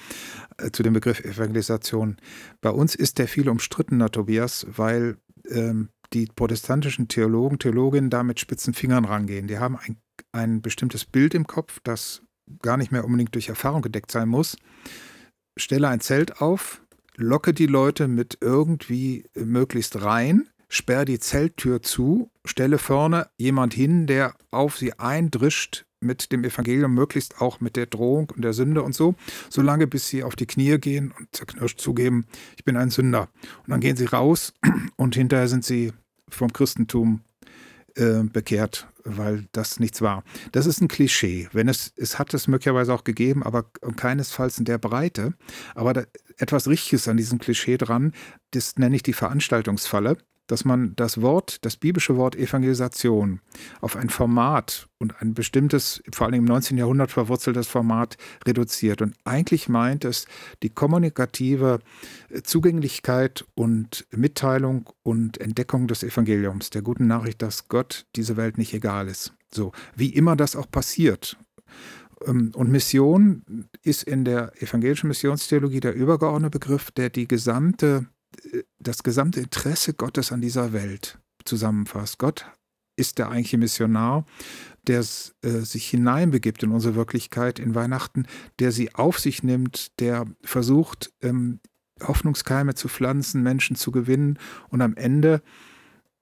äh, zu dem Begriff Evangelisation. Bei uns ist der viel umstrittener, Tobias, weil ähm, die protestantischen Theologen, Theologinnen da mit spitzen Fingern rangehen. Die haben ein, ein bestimmtes Bild im Kopf, das gar nicht mehr unbedingt durch Erfahrung gedeckt sein muss stelle ein Zelt auf, locke die Leute mit irgendwie möglichst rein, sperre die Zelttür zu, stelle vorne jemand hin, der auf sie eindrischt mit dem Evangelium, möglichst auch mit der Drohung und der Sünde und so, solange bis sie auf die Knie gehen und zerknirscht zugeben, ich bin ein Sünder. Und dann gehen sie raus und hinterher sind sie vom Christentum äh, bekehrt, weil das nichts war. Das ist ein Klischee. Wenn es, es hat es möglicherweise auch gegeben, aber keinesfalls in der Breite. Aber da, etwas Richtiges an diesem Klischee dran, das nenne ich die Veranstaltungsfalle dass man das Wort, das biblische Wort Evangelisation auf ein Format und ein bestimmtes, vor allem im 19. Jahrhundert verwurzeltes Format reduziert. Und eigentlich meint es die kommunikative Zugänglichkeit und Mitteilung und Entdeckung des Evangeliums, der guten Nachricht, dass Gott diese Welt nicht egal ist. So, wie immer das auch passiert. Ähm, und Mission ist in der evangelischen Missionstheologie der übergeordnete Begriff, der die gesamte das gesamte Interesse Gottes an dieser Welt zusammenfasst. Gott ist der eigentliche Missionar, der äh, sich hineinbegibt in unsere Wirklichkeit in Weihnachten, der sie auf sich nimmt, der versucht, ähm, Hoffnungskeime zu pflanzen, Menschen zu gewinnen und am Ende,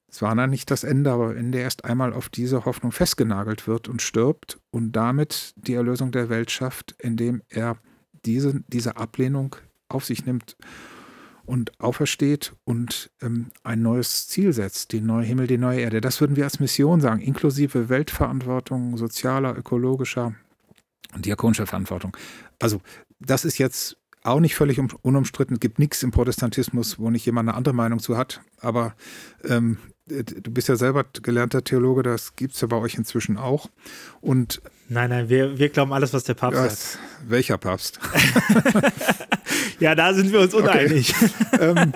es war dann nicht das Ende, aber am Ende erst einmal auf diese Hoffnung festgenagelt wird und stirbt und damit die Erlösung der Welt schafft, indem er diese, diese Ablehnung auf sich nimmt und aufersteht und ähm, ein neues Ziel setzt, den neuen Himmel, die neue Erde. Das würden wir als Mission sagen, inklusive Weltverantwortung, sozialer, ökologischer und diakonischer Verantwortung. Also das ist jetzt auch nicht völlig unumstritten. Es gibt nichts im Protestantismus, wo nicht jemand eine andere Meinung zu hat. Aber ähm, du bist ja selber gelernter Theologe, das gibt es ja bei euch inzwischen auch. Und nein, nein, wir, wir glauben alles, was der Papst ja, sagt. Welcher Papst? ja, da sind wir uns uneinig. Okay. ähm,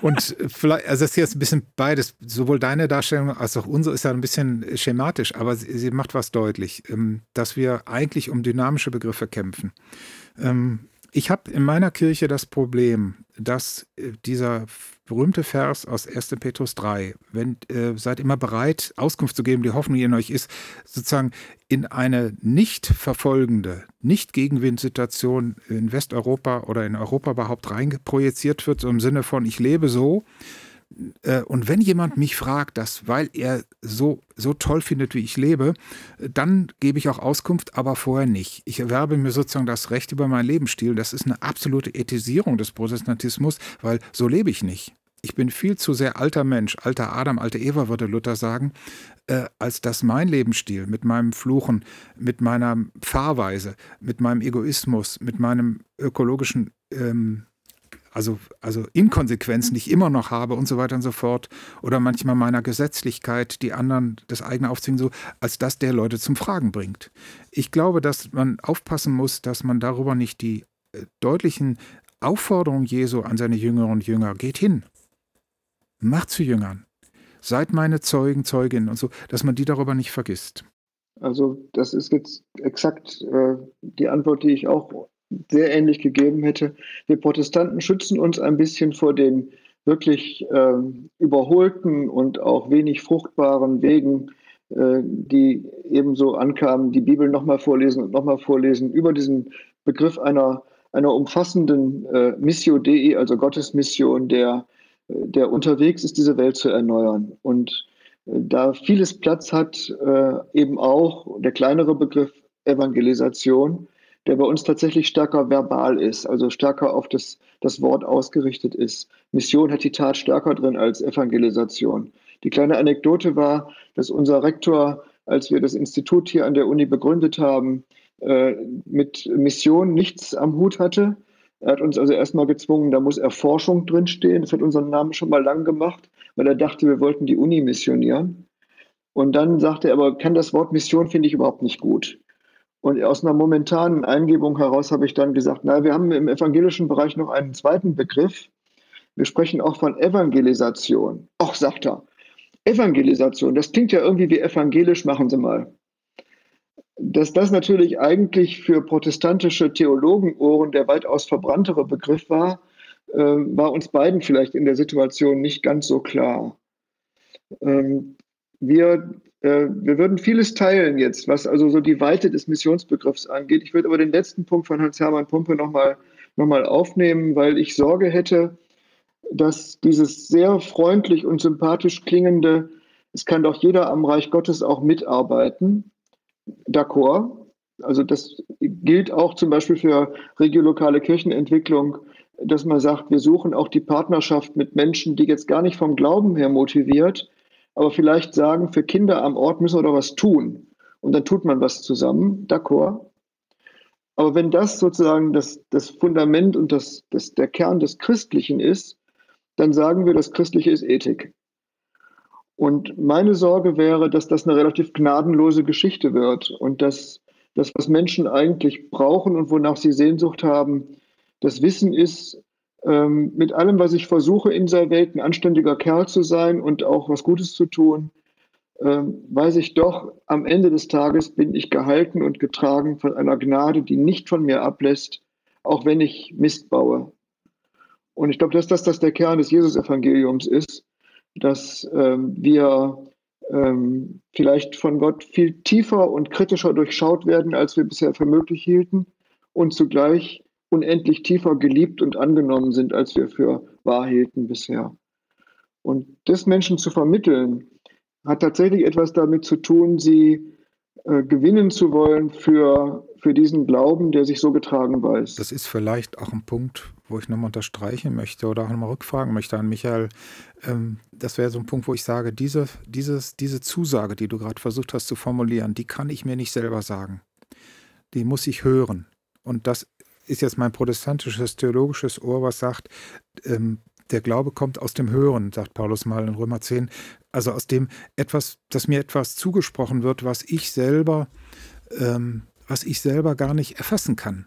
und vielleicht, also das ist jetzt ein bisschen beides. Sowohl deine Darstellung als auch unsere ist ja ein bisschen schematisch, aber sie, sie macht was deutlich, ähm, dass wir eigentlich um dynamische Begriffe kämpfen. Ähm, ich habe in meiner Kirche das Problem, dass äh, dieser berühmte Vers aus 1. Petrus 3, wenn, äh, seid immer bereit, Auskunft zu geben, die Hoffnung in euch ist, sozusagen in eine nicht verfolgende, nicht Gegenwindsituation in Westeuropa oder in Europa überhaupt reingeprojiziert wird, so im Sinne von, ich lebe so, und wenn jemand mich fragt, dass, weil er so, so toll findet, wie ich lebe, dann gebe ich auch Auskunft, aber vorher nicht. Ich erwerbe mir sozusagen das Recht über meinen Lebensstil. Das ist eine absolute Ethisierung des Protestantismus, weil so lebe ich nicht. Ich bin viel zu sehr alter Mensch, alter Adam, alte Eva, würde Luther sagen, äh, als dass mein Lebensstil mit meinem Fluchen, mit meiner Fahrweise, mit meinem Egoismus, mit meinem ökologischen ähm, also, also Inkonsequenzen, die ich immer noch habe und so weiter und so fort. Oder manchmal meiner Gesetzlichkeit, die anderen das eigene aufzwingen, so, als dass der Leute zum Fragen bringt. Ich glaube, dass man aufpassen muss, dass man darüber nicht die äh, deutlichen Aufforderungen Jesu an seine Jüngerinnen und Jünger, geht hin, macht zu Jüngern, seid meine Zeugen, Zeuginnen und so, dass man die darüber nicht vergisst. Also das ist jetzt exakt äh, die Antwort, die ich auch sehr ähnlich gegeben hätte. Wir Protestanten schützen uns ein bisschen vor den wirklich äh, überholten und auch wenig fruchtbaren Wegen, äh, die ebenso ankamen, die Bibel nochmal vorlesen und nochmal vorlesen, über diesen Begriff einer, einer umfassenden äh, Missio Dei, also Gottes Mission, der, der unterwegs ist, diese Welt zu erneuern. Und da vieles Platz hat, äh, eben auch der kleinere Begriff Evangelisation, der bei uns tatsächlich stärker verbal ist, also stärker auf das, das Wort ausgerichtet ist. Mission hat die Tat stärker drin als Evangelisation. Die kleine Anekdote war, dass unser Rektor, als wir das Institut hier an der Uni begründet haben, äh, mit Mission nichts am Hut hatte. Er hat uns also erstmal gezwungen, da muss Erforschung drinstehen. Das hat unseren Namen schon mal lang gemacht, weil er dachte, wir wollten die Uni missionieren. Und dann sagte er aber, kann das Wort Mission finde ich überhaupt nicht gut. Und aus einer momentanen Eingebung heraus habe ich dann gesagt, na, wir haben im evangelischen Bereich noch einen zweiten Begriff. Wir sprechen auch von Evangelisation. Ach, sagt er, Evangelisation, das klingt ja irgendwie wie evangelisch, machen Sie mal. Dass das natürlich eigentlich für protestantische Theologenohren der weitaus verbranntere Begriff war, äh, war uns beiden vielleicht in der Situation nicht ganz so klar. Ähm, wir, wir würden vieles teilen jetzt, was also so die Weite des Missionsbegriffs angeht. Ich würde aber den letzten Punkt von Hans-Hermann Pumpe nochmal noch mal aufnehmen, weil ich Sorge hätte, dass dieses sehr freundlich und sympathisch klingende, es kann doch jeder am Reich Gottes auch mitarbeiten, d'accord. Also das gilt auch zum Beispiel für regiolokale Kirchenentwicklung, dass man sagt, wir suchen auch die Partnerschaft mit Menschen, die jetzt gar nicht vom Glauben her motiviert, aber vielleicht sagen, für Kinder am Ort müssen wir doch was tun. Und dann tut man was zusammen, d'accord. Aber wenn das sozusagen das, das Fundament und das, das, der Kern des Christlichen ist, dann sagen wir, das Christliche ist Ethik. Und meine Sorge wäre, dass das eine relativ gnadenlose Geschichte wird und dass das, was Menschen eigentlich brauchen und wonach sie Sehnsucht haben, das Wissen ist, ähm, mit allem, was ich versuche in dieser Welt, ein anständiger Kerl zu sein und auch was Gutes zu tun, ähm, weiß ich doch, am Ende des Tages bin ich gehalten und getragen von einer Gnade, die nicht von mir ablässt, auch wenn ich Mist baue. Und ich glaube, dass das, das der Kern des Jesus-Evangeliums ist, dass ähm, wir ähm, vielleicht von Gott viel tiefer und kritischer durchschaut werden, als wir bisher für möglich hielten und zugleich unendlich tiefer geliebt und angenommen sind, als wir für wahr hielten bisher. Und das Menschen zu vermitteln, hat tatsächlich etwas damit zu tun, sie äh, gewinnen zu wollen für, für diesen Glauben, der sich so getragen weiß. Das ist vielleicht auch ein Punkt, wo ich nochmal unterstreichen möchte oder auch nochmal rückfragen möchte an Michael. Ähm, das wäre so ein Punkt, wo ich sage, diese, dieses, diese Zusage, die du gerade versucht hast zu formulieren, die kann ich mir nicht selber sagen. Die muss ich hören. Und das ist jetzt mein protestantisches theologisches Ohr, was sagt, ähm, der Glaube kommt aus dem Hören, sagt Paulus mal in Römer 10. Also aus dem etwas, dass mir etwas zugesprochen wird, was ich selber, ähm, was ich selber gar nicht erfassen kann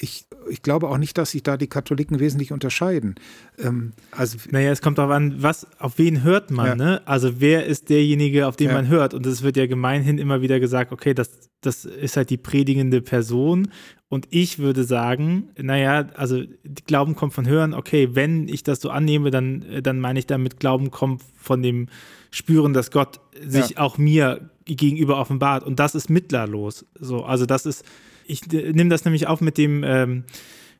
ich, ich glaube auch nicht, dass sich da die Katholiken wesentlich unterscheiden. Ähm, also, naja, es kommt darauf an, was, auf wen hört man, ja. ne? Also wer ist derjenige, auf den ja. man hört? Und es wird ja gemeinhin immer wieder gesagt, okay, das, das ist halt die predigende Person. Und ich würde sagen, naja, also Glauben kommt von Hören, okay, wenn ich das so annehme, dann, dann meine ich damit, Glauben kommt von dem Spüren, dass Gott sich ja. auch mir gegenüber offenbart. Und das ist mittlerlos. So, also das ist ich nehme das nämlich auf mit dem, ähm,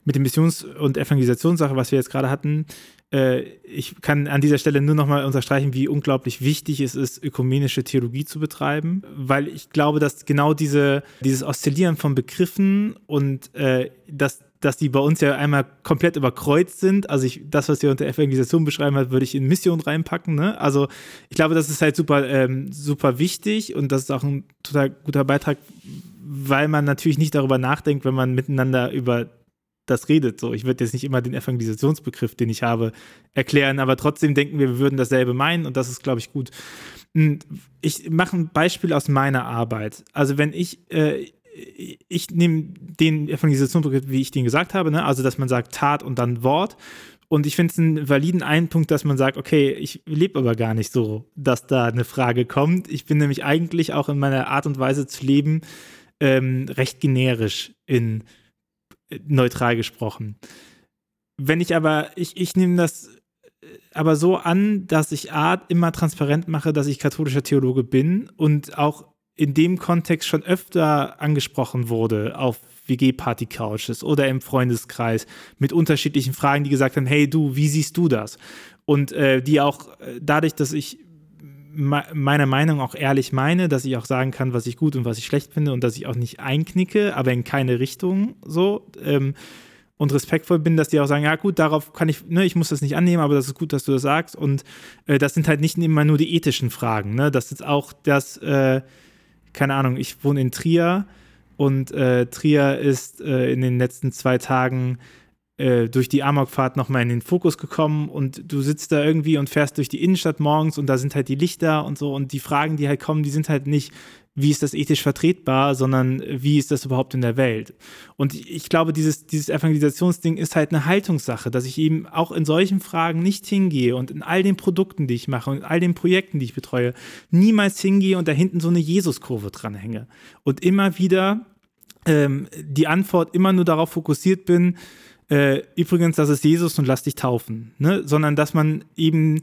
mit dem Missions- und Evangelisationssache, was wir jetzt gerade hatten. Äh, ich kann an dieser Stelle nur nochmal unterstreichen, wie unglaublich wichtig es ist, ökumenische Theologie zu betreiben, weil ich glaube, dass genau diese, dieses Oszillieren von Begriffen und äh, dass dass die bei uns ja einmal komplett überkreuzt sind. Also ich, das, was ihr unter Evangelisation beschreiben hat, würde ich in Mission reinpacken. Ne? Also ich glaube, das ist halt super, ähm, super wichtig und das ist auch ein total guter Beitrag, weil man natürlich nicht darüber nachdenkt, wenn man miteinander über das redet. So, ich würde jetzt nicht immer den Evangelisationsbegriff, den ich habe, erklären, aber trotzdem denken wir, wir würden dasselbe meinen und das ist, glaube ich, gut. Hm, ich mache ein Beispiel aus meiner Arbeit. Also wenn ich äh, ich nehme den Evangelisationsbegriff, wie ich den gesagt habe, ne? also dass man sagt Tat und dann Wort. Und ich finde es einen validen Einpunkt, dass man sagt, okay, ich lebe aber gar nicht so, dass da eine Frage kommt. Ich bin nämlich eigentlich auch in meiner Art und Weise zu leben ähm, recht generisch in äh, neutral gesprochen. Wenn ich aber, ich, ich nehme das äh, aber so an, dass ich A, immer transparent mache, dass ich katholischer Theologe bin und auch in dem Kontext schon öfter angesprochen wurde auf WG-Party-Couches oder im Freundeskreis mit unterschiedlichen Fragen, die gesagt haben, hey du, wie siehst du das? Und äh, die auch äh, dadurch, dass ich meiner Meinung auch ehrlich meine, dass ich auch sagen kann, was ich gut und was ich schlecht finde und dass ich auch nicht einknicke, aber in keine Richtung so. Ähm, und respektvoll bin, dass die auch sagen, ja gut, darauf kann ich, ne, ich muss das nicht annehmen, aber das ist gut, dass du das sagst. Und äh, das sind halt nicht immer nur die ethischen Fragen, ne? Das ist auch das, äh, keine Ahnung, ich wohne in Trier und äh, Trier ist äh, in den letzten zwei Tagen äh, durch die Amokfahrt nochmal in den Fokus gekommen und du sitzt da irgendwie und fährst durch die Innenstadt morgens und da sind halt die Lichter und so und die Fragen, die halt kommen, die sind halt nicht, wie ist das ethisch vertretbar, sondern wie ist das überhaupt in der Welt? Und ich glaube, dieses, dieses Evangelisationsding ist halt eine Haltungssache, dass ich eben auch in solchen Fragen nicht hingehe und in all den Produkten, die ich mache und in all den Projekten, die ich betreue, niemals hingehe und da hinten so eine Jesuskurve dranhänge. Und immer wieder ähm, die Antwort immer nur darauf fokussiert bin, äh, übrigens, das ist Jesus und lass dich taufen, ne? sondern dass man eben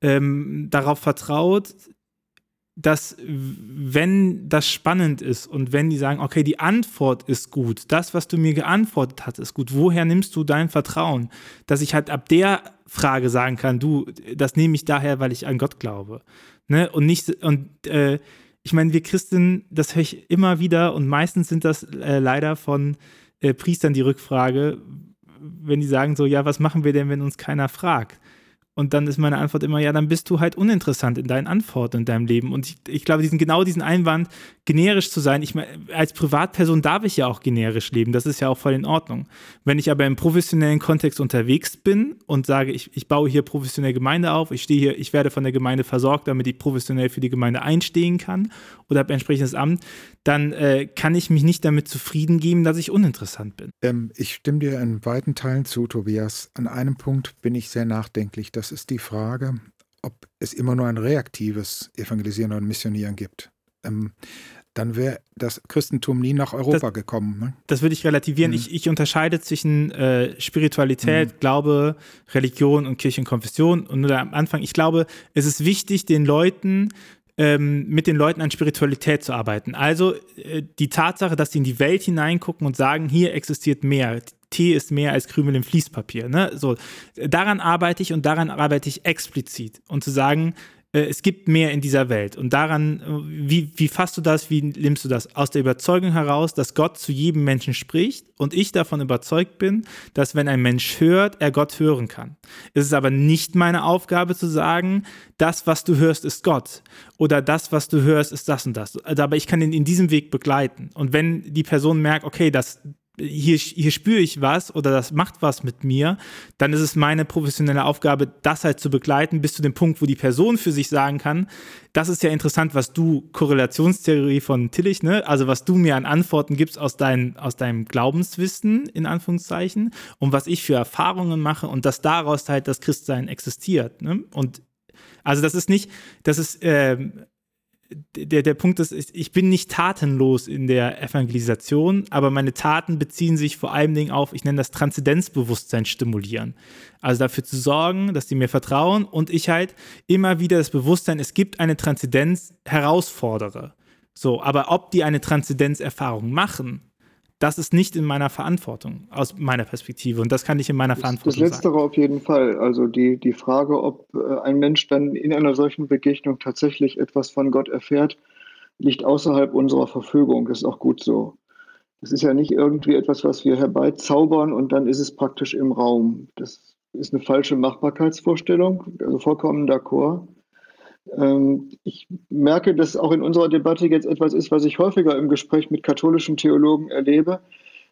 ähm, darauf vertraut, dass wenn das spannend ist und wenn die sagen, okay, die Antwort ist gut, das, was du mir geantwortet hast, ist gut, woher nimmst du dein Vertrauen? Dass ich halt ab der Frage sagen kann, du, das nehme ich daher, weil ich an Gott glaube. Ne? Und nicht, und äh, ich meine, wir Christen, das höre ich immer wieder und meistens sind das äh, leider von äh, Priestern die Rückfrage, wenn die sagen so, ja, was machen wir denn, wenn uns keiner fragt? Und dann ist meine Antwort immer, ja, dann bist du halt uninteressant in deinen Antworten in deinem Leben. Und ich, ich glaube, diesen, genau diesen Einwand, generisch zu sein, ich meine, als Privatperson darf ich ja auch generisch leben, das ist ja auch voll in Ordnung. Wenn ich aber im professionellen Kontext unterwegs bin und sage, ich, ich baue hier professionell Gemeinde auf, ich stehe hier, ich werde von der Gemeinde versorgt, damit ich professionell für die Gemeinde einstehen kann oder habe ein entsprechendes Amt, dann äh, kann ich mich nicht damit zufrieden geben, dass ich uninteressant bin. Ähm, ich stimme dir in weiten Teilen zu, Tobias. An einem Punkt bin ich sehr nachdenklich. Das ist die Frage, ob es immer nur ein reaktives Evangelisieren und Missionieren gibt. Ähm, dann wäre das Christentum nie nach Europa das, gekommen. Ne? Das würde ich relativieren. Mhm. Ich, ich, unterscheide zwischen äh, Spiritualität, mhm. Glaube, Religion und Kirchenkonfession. Und nur am Anfang, ich glaube, es ist wichtig, den Leuten ähm, mit den Leuten an Spiritualität zu arbeiten. Also äh, die Tatsache, dass sie in die Welt hineingucken und sagen, hier existiert mehr. Tee ist mehr als Krümel im Fließpapier. Ne? So, daran arbeite ich und daran arbeite ich explizit. Und zu sagen, es gibt mehr in dieser Welt. Und daran, äh, wie, wie fasst du das, wie nimmst du das? Aus der Überzeugung heraus, dass Gott zu jedem Menschen spricht und ich davon überzeugt bin, dass wenn ein Mensch hört, er Gott hören kann. Es ist aber nicht meine Aufgabe zu sagen, das, was du hörst, ist Gott. Oder das, was du hörst, ist das und das. Aber ich kann ihn in diesem Weg begleiten. Und wenn die Person merkt, okay, das, hier, hier spüre ich was oder das macht was mit mir, dann ist es meine professionelle Aufgabe, das halt zu begleiten, bis zu dem Punkt, wo die Person für sich sagen kann, das ist ja interessant, was du, Korrelationstheorie von Tillich, ne, also was du mir an Antworten gibst aus, dein, aus deinem Glaubenswissen, in Anführungszeichen, und was ich für Erfahrungen mache und dass daraus halt das Christsein existiert. Ne? Und also das ist nicht, das ist, äh, der, der Punkt ist, ich bin nicht tatenlos in der Evangelisation, aber meine Taten beziehen sich vor allem Dingen auf, ich nenne das Transzendenzbewusstsein stimulieren. Also dafür zu sorgen, dass die mir vertrauen und ich halt immer wieder das Bewusstsein, es gibt eine Transzendenz, herausfordere. So, aber ob die eine Transzendenzerfahrung machen, das ist nicht in meiner Verantwortung, aus meiner Perspektive. Und das kann ich in meiner Verantwortung Das Letztere sagen. auf jeden Fall. Also die, die Frage, ob äh, ein Mensch dann in einer solchen Begegnung tatsächlich etwas von Gott erfährt, liegt außerhalb unserer Verfügung. Das ist auch gut so. Das ist ja nicht irgendwie etwas, was wir herbeizaubern und dann ist es praktisch im Raum. Das ist eine falsche Machbarkeitsvorstellung, also vollkommen d'accord. Ähm, ich merke, dass auch in unserer Debatte jetzt etwas ist, was ich häufiger im Gespräch mit katholischen Theologen erlebe,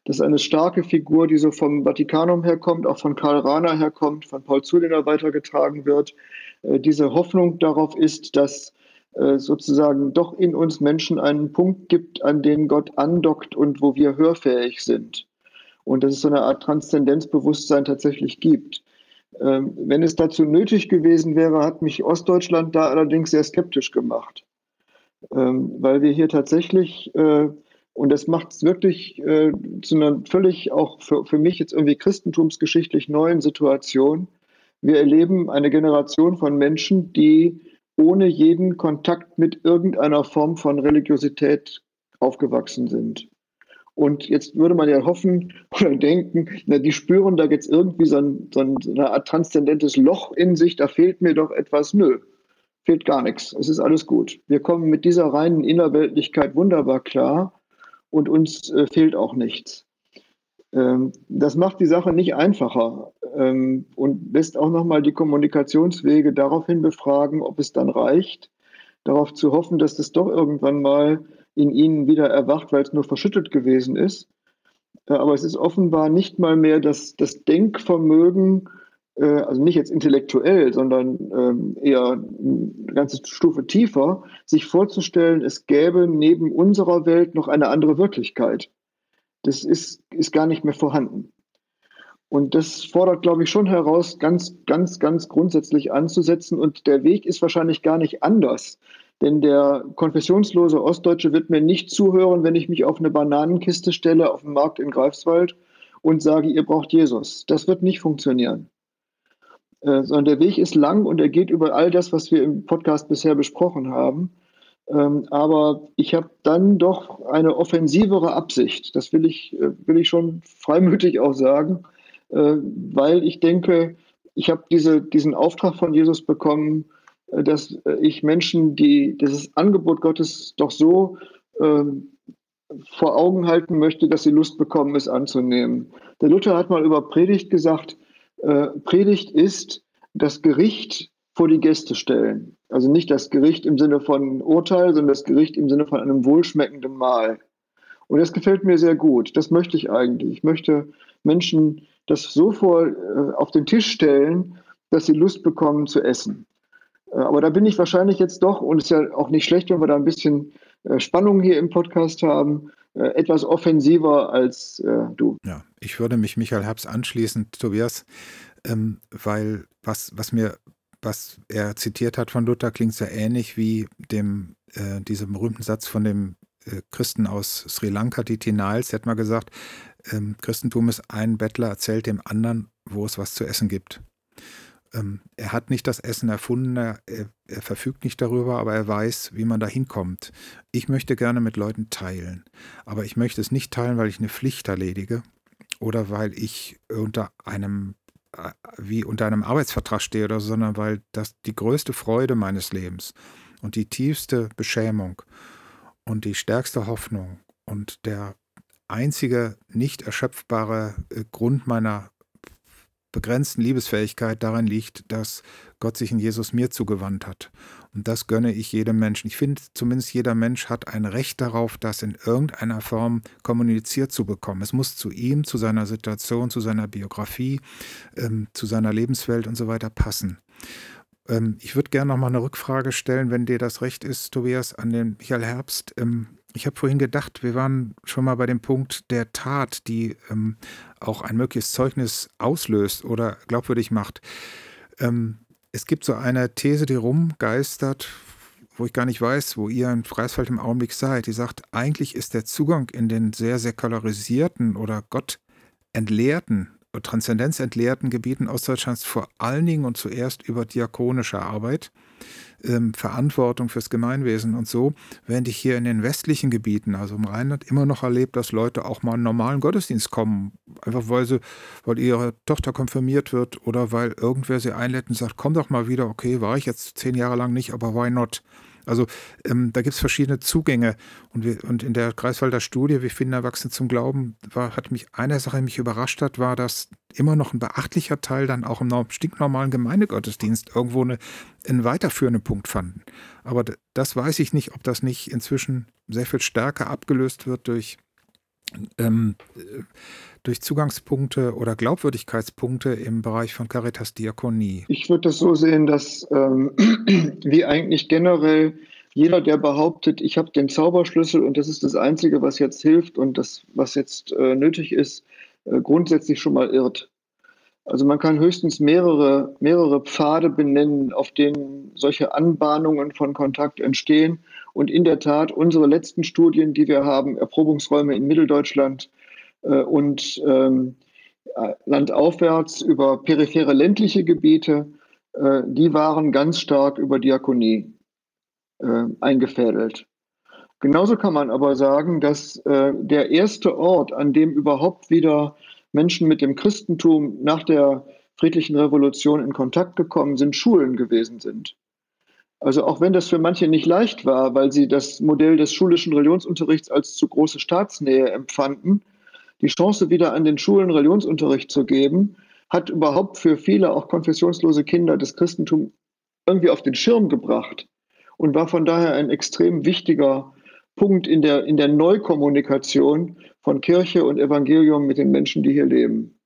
dass eine starke Figur, die so vom Vatikanum herkommt, auch von Karl Rahner herkommt, von Paul Zuliner weitergetragen wird, äh, diese Hoffnung darauf ist, dass äh, sozusagen doch in uns Menschen einen Punkt gibt, an den Gott andockt und wo wir hörfähig sind. Und dass es so eine Art Transzendenzbewusstsein tatsächlich gibt. Ähm, wenn es dazu nötig gewesen wäre, hat mich Ostdeutschland da allerdings sehr skeptisch gemacht, ähm, weil wir hier tatsächlich, äh, und das macht es wirklich äh, zu einer völlig auch für, für mich jetzt irgendwie christentumsgeschichtlich neuen Situation. Wir erleben eine Generation von Menschen, die ohne jeden Kontakt mit irgendeiner Form von Religiosität aufgewachsen sind. Und jetzt würde man ja hoffen oder denken, na, die spüren da jetzt irgendwie so, ein, so eine Art transzendentes Loch in sich, da fehlt mir doch etwas. Nö. fehlt gar nichts. Es ist alles gut. Wir kommen mit dieser reinen Innerweltlichkeit wunderbar klar und uns äh, fehlt auch nichts. Ähm, das macht die Sache nicht einfacher ähm, und lässt auch nochmal die Kommunikationswege daraufhin befragen, ob es dann reicht, darauf zu hoffen, dass das doch irgendwann mal in ihnen wieder erwacht, weil es nur verschüttet gewesen ist. Äh, aber es ist offenbar nicht mal mehr das, das Denkvermögen, äh, also nicht jetzt intellektuell, sondern ähm, eher eine ganze Stufe tiefer, sich vorzustellen, es gäbe neben unserer Welt noch eine andere Wirklichkeit. Das ist, ist gar nicht mehr vorhanden. Und das fordert, glaube ich, schon heraus, ganz, ganz, ganz grundsätzlich anzusetzen. Und der Weg ist wahrscheinlich gar nicht anders. Denn der konfessionslose Ostdeutsche wird mir nicht zuhören, wenn ich mich auf eine Bananenkiste stelle auf dem Markt in Greifswald und sage, ihr braucht Jesus. Das wird nicht funktionieren. Äh, sondern der Weg ist lang und er geht über all das, was wir im Podcast bisher besprochen haben. Ähm, aber ich habe dann doch eine offensivere Absicht. Das will ich, äh, will ich schon freimütig auch sagen, äh, weil ich denke, ich habe diese, diesen Auftrag von Jesus bekommen, dass äh, ich Menschen, die dieses Angebot Gottes doch so ähm, vor Augen halten möchte, dass sie Lust bekommen, es anzunehmen. Der Luther hat mal über Predigt gesagt, äh, Predigt ist das Gericht vor die Gäste stellen. Also nicht das Gericht im Sinne von Urteil, sondern das Gericht im Sinne von einem wohlschmeckenden Mahl. Und das gefällt mir sehr gut. Das möchte ich eigentlich. Ich möchte Menschen das so vor äh, auf den Tisch stellen, dass sie Lust bekommen zu essen. Äh, aber da bin ich wahrscheinlich jetzt doch, und es ist ja auch nicht schlecht, wenn wir da ein bisschen äh, Spannung hier im Podcast haben, äh, etwas offensiver als du. Ja, ich würde mich Michael Herbst anschließen, Tobias, ähm, weil was, was mir, was er zitiert hat von Luther, klingt sehr ähnlich wie dem, diesem berühmten Satz von dem Christen aus Sri Lanka, die Tinals, Er hat mal gesagt, ähm, Christentum ist ein Bettler erzählt dem anderen, wo es was zu essen gibt. Ähm, er hat nicht das Essen erfunden, er, er, verfügt nicht darüber, aber er weiß, wie man da hinkommt. Ich möchte gerne mit Leuten teilen, aber ich möchte es nicht teilen, weil ich eine Pflicht erledige oder weil ich unter einem äh, wie unter einem Arbeitsvertrag stehe oder so, sondern weil das die größte Freude meines Lebens und die tiefste Beschämung und die stärkste Hoffnung und der einzige nicht erschöpfbare äh, Grund meiner begrenzten Liebesfähigkeit darin liegt, dass Gott sich in Jesus mir zugewandt hat. Und das gönne ich jedem Menschen. Ich finde, zumindest jeder Mensch hat ein Recht darauf, das in irgendeiner Form kommuniziert zu bekommen. Es muss zu ihm, zu seiner Situation, zu seiner Biografie, ähm, zu seiner Lebenswelt und so weiter passen. Ähm, ich würde gerne noch mal eine Rückfrage stellen, wenn dir das recht ist, Tobias, an den Michael Herbst. Ähm, ich habe vorhin gedacht, wir waren schon mal bei dem Punkt der Tat, die ähm, auch ein mögliches Zeugnis auslöst oder glaubwürdig macht. Ähm, es gibt so eine These, die rumgeistert, wo ich gar nicht weiß, wo ihr in Freisfeld im Augenblick seid. Die sagt, eigentlich ist der Zugang in den sehr säkularisierten oder Gott entleerten transzendenzentleerten Gebieten Ostdeutschlands vor allen Dingen und zuerst über diakonische Arbeit, ähm, Verantwortung fürs Gemeinwesen und so, während ich hier in den westlichen Gebieten, also im Rheinland, immer noch erlebt, dass Leute auch mal in normalen Gottesdienst kommen, einfach weil sie, weil ihre Tochter konfirmiert wird oder weil irgendwer sie einlädt und sagt, komm doch mal wieder, okay, war ich jetzt zehn Jahre lang nicht, aber why not? Also ähm, da gibt es verschiedene Zugänge. Und, wir, und in der Greifswalder Studie, wir finden Erwachsene zum Glauben, war, hat mich eine Sache, die mich überrascht hat, war, dass immer noch ein beachtlicher Teil dann auch im stinknormalen Gemeindegottesdienst irgendwo eine, einen weiterführenden Punkt fanden. Aber das weiß ich nicht, ob das nicht inzwischen sehr viel stärker abgelöst wird durch ähm, durch Zugangspunkte oder Glaubwürdigkeitspunkte im Bereich von Caritas Diakonie? Ich würde das so sehen, dass ähm, wie eigentlich generell jeder, der behauptet, ich habe den Zauberschlüssel und das ist das Einzige, was jetzt hilft und das, was jetzt äh, nötig ist, äh, grundsätzlich schon mal irrt. Also man kann höchstens mehrere, mehrere Pfade benennen, auf denen solche Anbahnungen von Kontakt entstehen. Und in der Tat, unsere letzten Studien, die wir haben, Erprobungsräume in Mitteldeutschland äh, und ähm, landaufwärts über periphere ländliche Gebiete, äh, die waren ganz stark über Diakonie äh, eingefädelt. Genauso kann man aber sagen, dass äh, der erste Ort, an dem überhaupt wieder Menschen mit dem Christentum nach der friedlichen Revolution in Kontakt gekommen sind, Schulen gewesen sind. Also auch wenn das für manche nicht leicht war, weil sie das Modell des schulischen Religionsunterrichts als zu große Staatsnähe empfanden, die Chance wieder an den Schulen Religionsunterricht zu geben, hat überhaupt für viele auch konfessionslose Kinder das Christentum irgendwie auf den Schirm gebracht und war von daher ein extrem wichtiger Punkt in der, in der Neukommunikation von Kirche und Evangelium mit den Menschen, die hier leben.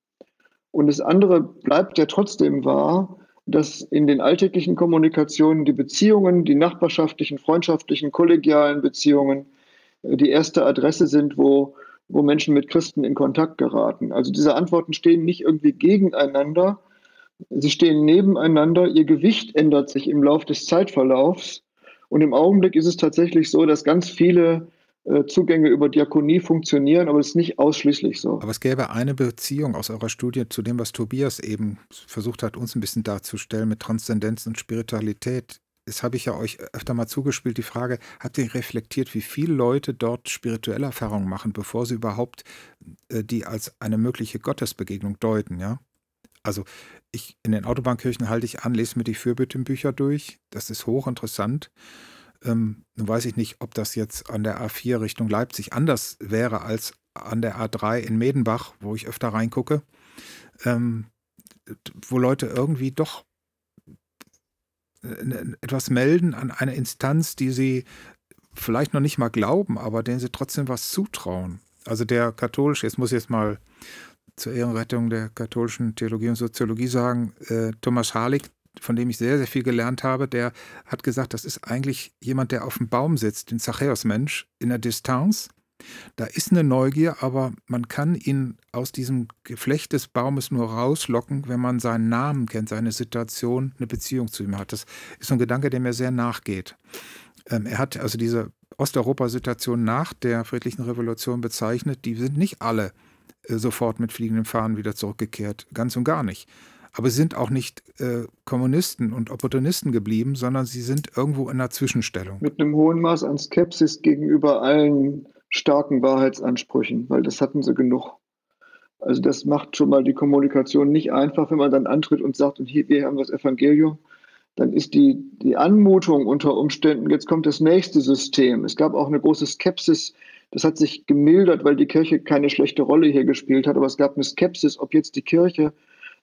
Und das andere bleibt ja trotzdem wahr, dass in den alltäglichen Kommunikationen die Beziehungen, die nachbarschaftlichen, freundschaftlichen, kollegialen Beziehungen äh, die erste Adresse sind, wo, wo Menschen mit Christen in Kontakt geraten. Also diese Antworten stehen nicht irgendwie gegeneinander, sie stehen nebeneinander, ihr Gewicht ändert sich im Laufe des Zeitverlaufs. Und im Augenblick ist es tatsächlich so, dass ganz viele äh, Zugänge über Diakonie funktionieren, aber es ist nicht ausschließlich so. Aber es gäbe eine Beziehung aus eurer Studie zu dem, was Tobias eben versucht hat, uns ein bisschen darzustellen mit Transzendenz und Spiritualität. Das habe ich ja euch öfter mal zugespielt, die Frage, habt ihr reflektiert, wie viele Leute dort spirituelle Erfahrungen machen, bevor sie überhaupt äh, die als eine mögliche Gottesbegegnung deuten, ja? Also ich in den Autobahnkirchen halte ich an, lese mir die Fürbittenbücher durch. Das ist hochinteressant. Ähm, nun weiß ich nicht, ob das jetzt an der A4 Richtung Leipzig anders wäre als an der A3 in Medenbach, wo ich öfter reingucke, ähm, wo Leute irgendwie doch äh, etwas melden an eine Instanz, die sie vielleicht noch nicht mal glauben, aber denen sie trotzdem was zutrauen. Also der katholische, jetzt muss ich jetzt mal zur Ehrenrettung der katholischen Theologie und Soziologie sagen, äh, Thomas Harlig, von dem ich sehr, sehr viel gelernt habe, der hat gesagt, das ist eigentlich jemand, der auf dem Baum sitzt, ein Zachäus-Mensch, in der Distanz. Da ist eine Neugier, aber man kann ihn aus diesem Geflecht des Baumes nur rauslocken, wenn man seinen Namen kennt, seine Situation, eine Beziehung zu ihm hat. Das ist so ein Gedanke, der mir sehr nachgeht. Ähm, er hat also diese Osteuropa-Situation nach der friedlichen Revolution bezeichnet. Die sind nicht alle sofort mit fliegenden Fahnen wieder zurückgekehrt. Ganz und gar nicht. Aber sie sind auch nicht äh, Kommunisten und Opportunisten geblieben, sondern sie sind irgendwo in einer Zwischenstellung. Mit einem hohen Maß an Skepsis gegenüber allen starken Wahrheitsansprüchen, weil das hatten sie genug. Also das macht schon mal die Kommunikation nicht einfach, wenn man dann antritt und sagt, und hier, wir haben das Evangelium, dann ist die, die Anmutung unter Umständen, jetzt kommt das nächste System. Es gab auch eine große Skepsis, das hat sich gemildert, weil die Kirche keine schlechte Rolle hier gespielt hat, aber es gab eine Skepsis, ob jetzt die Kirche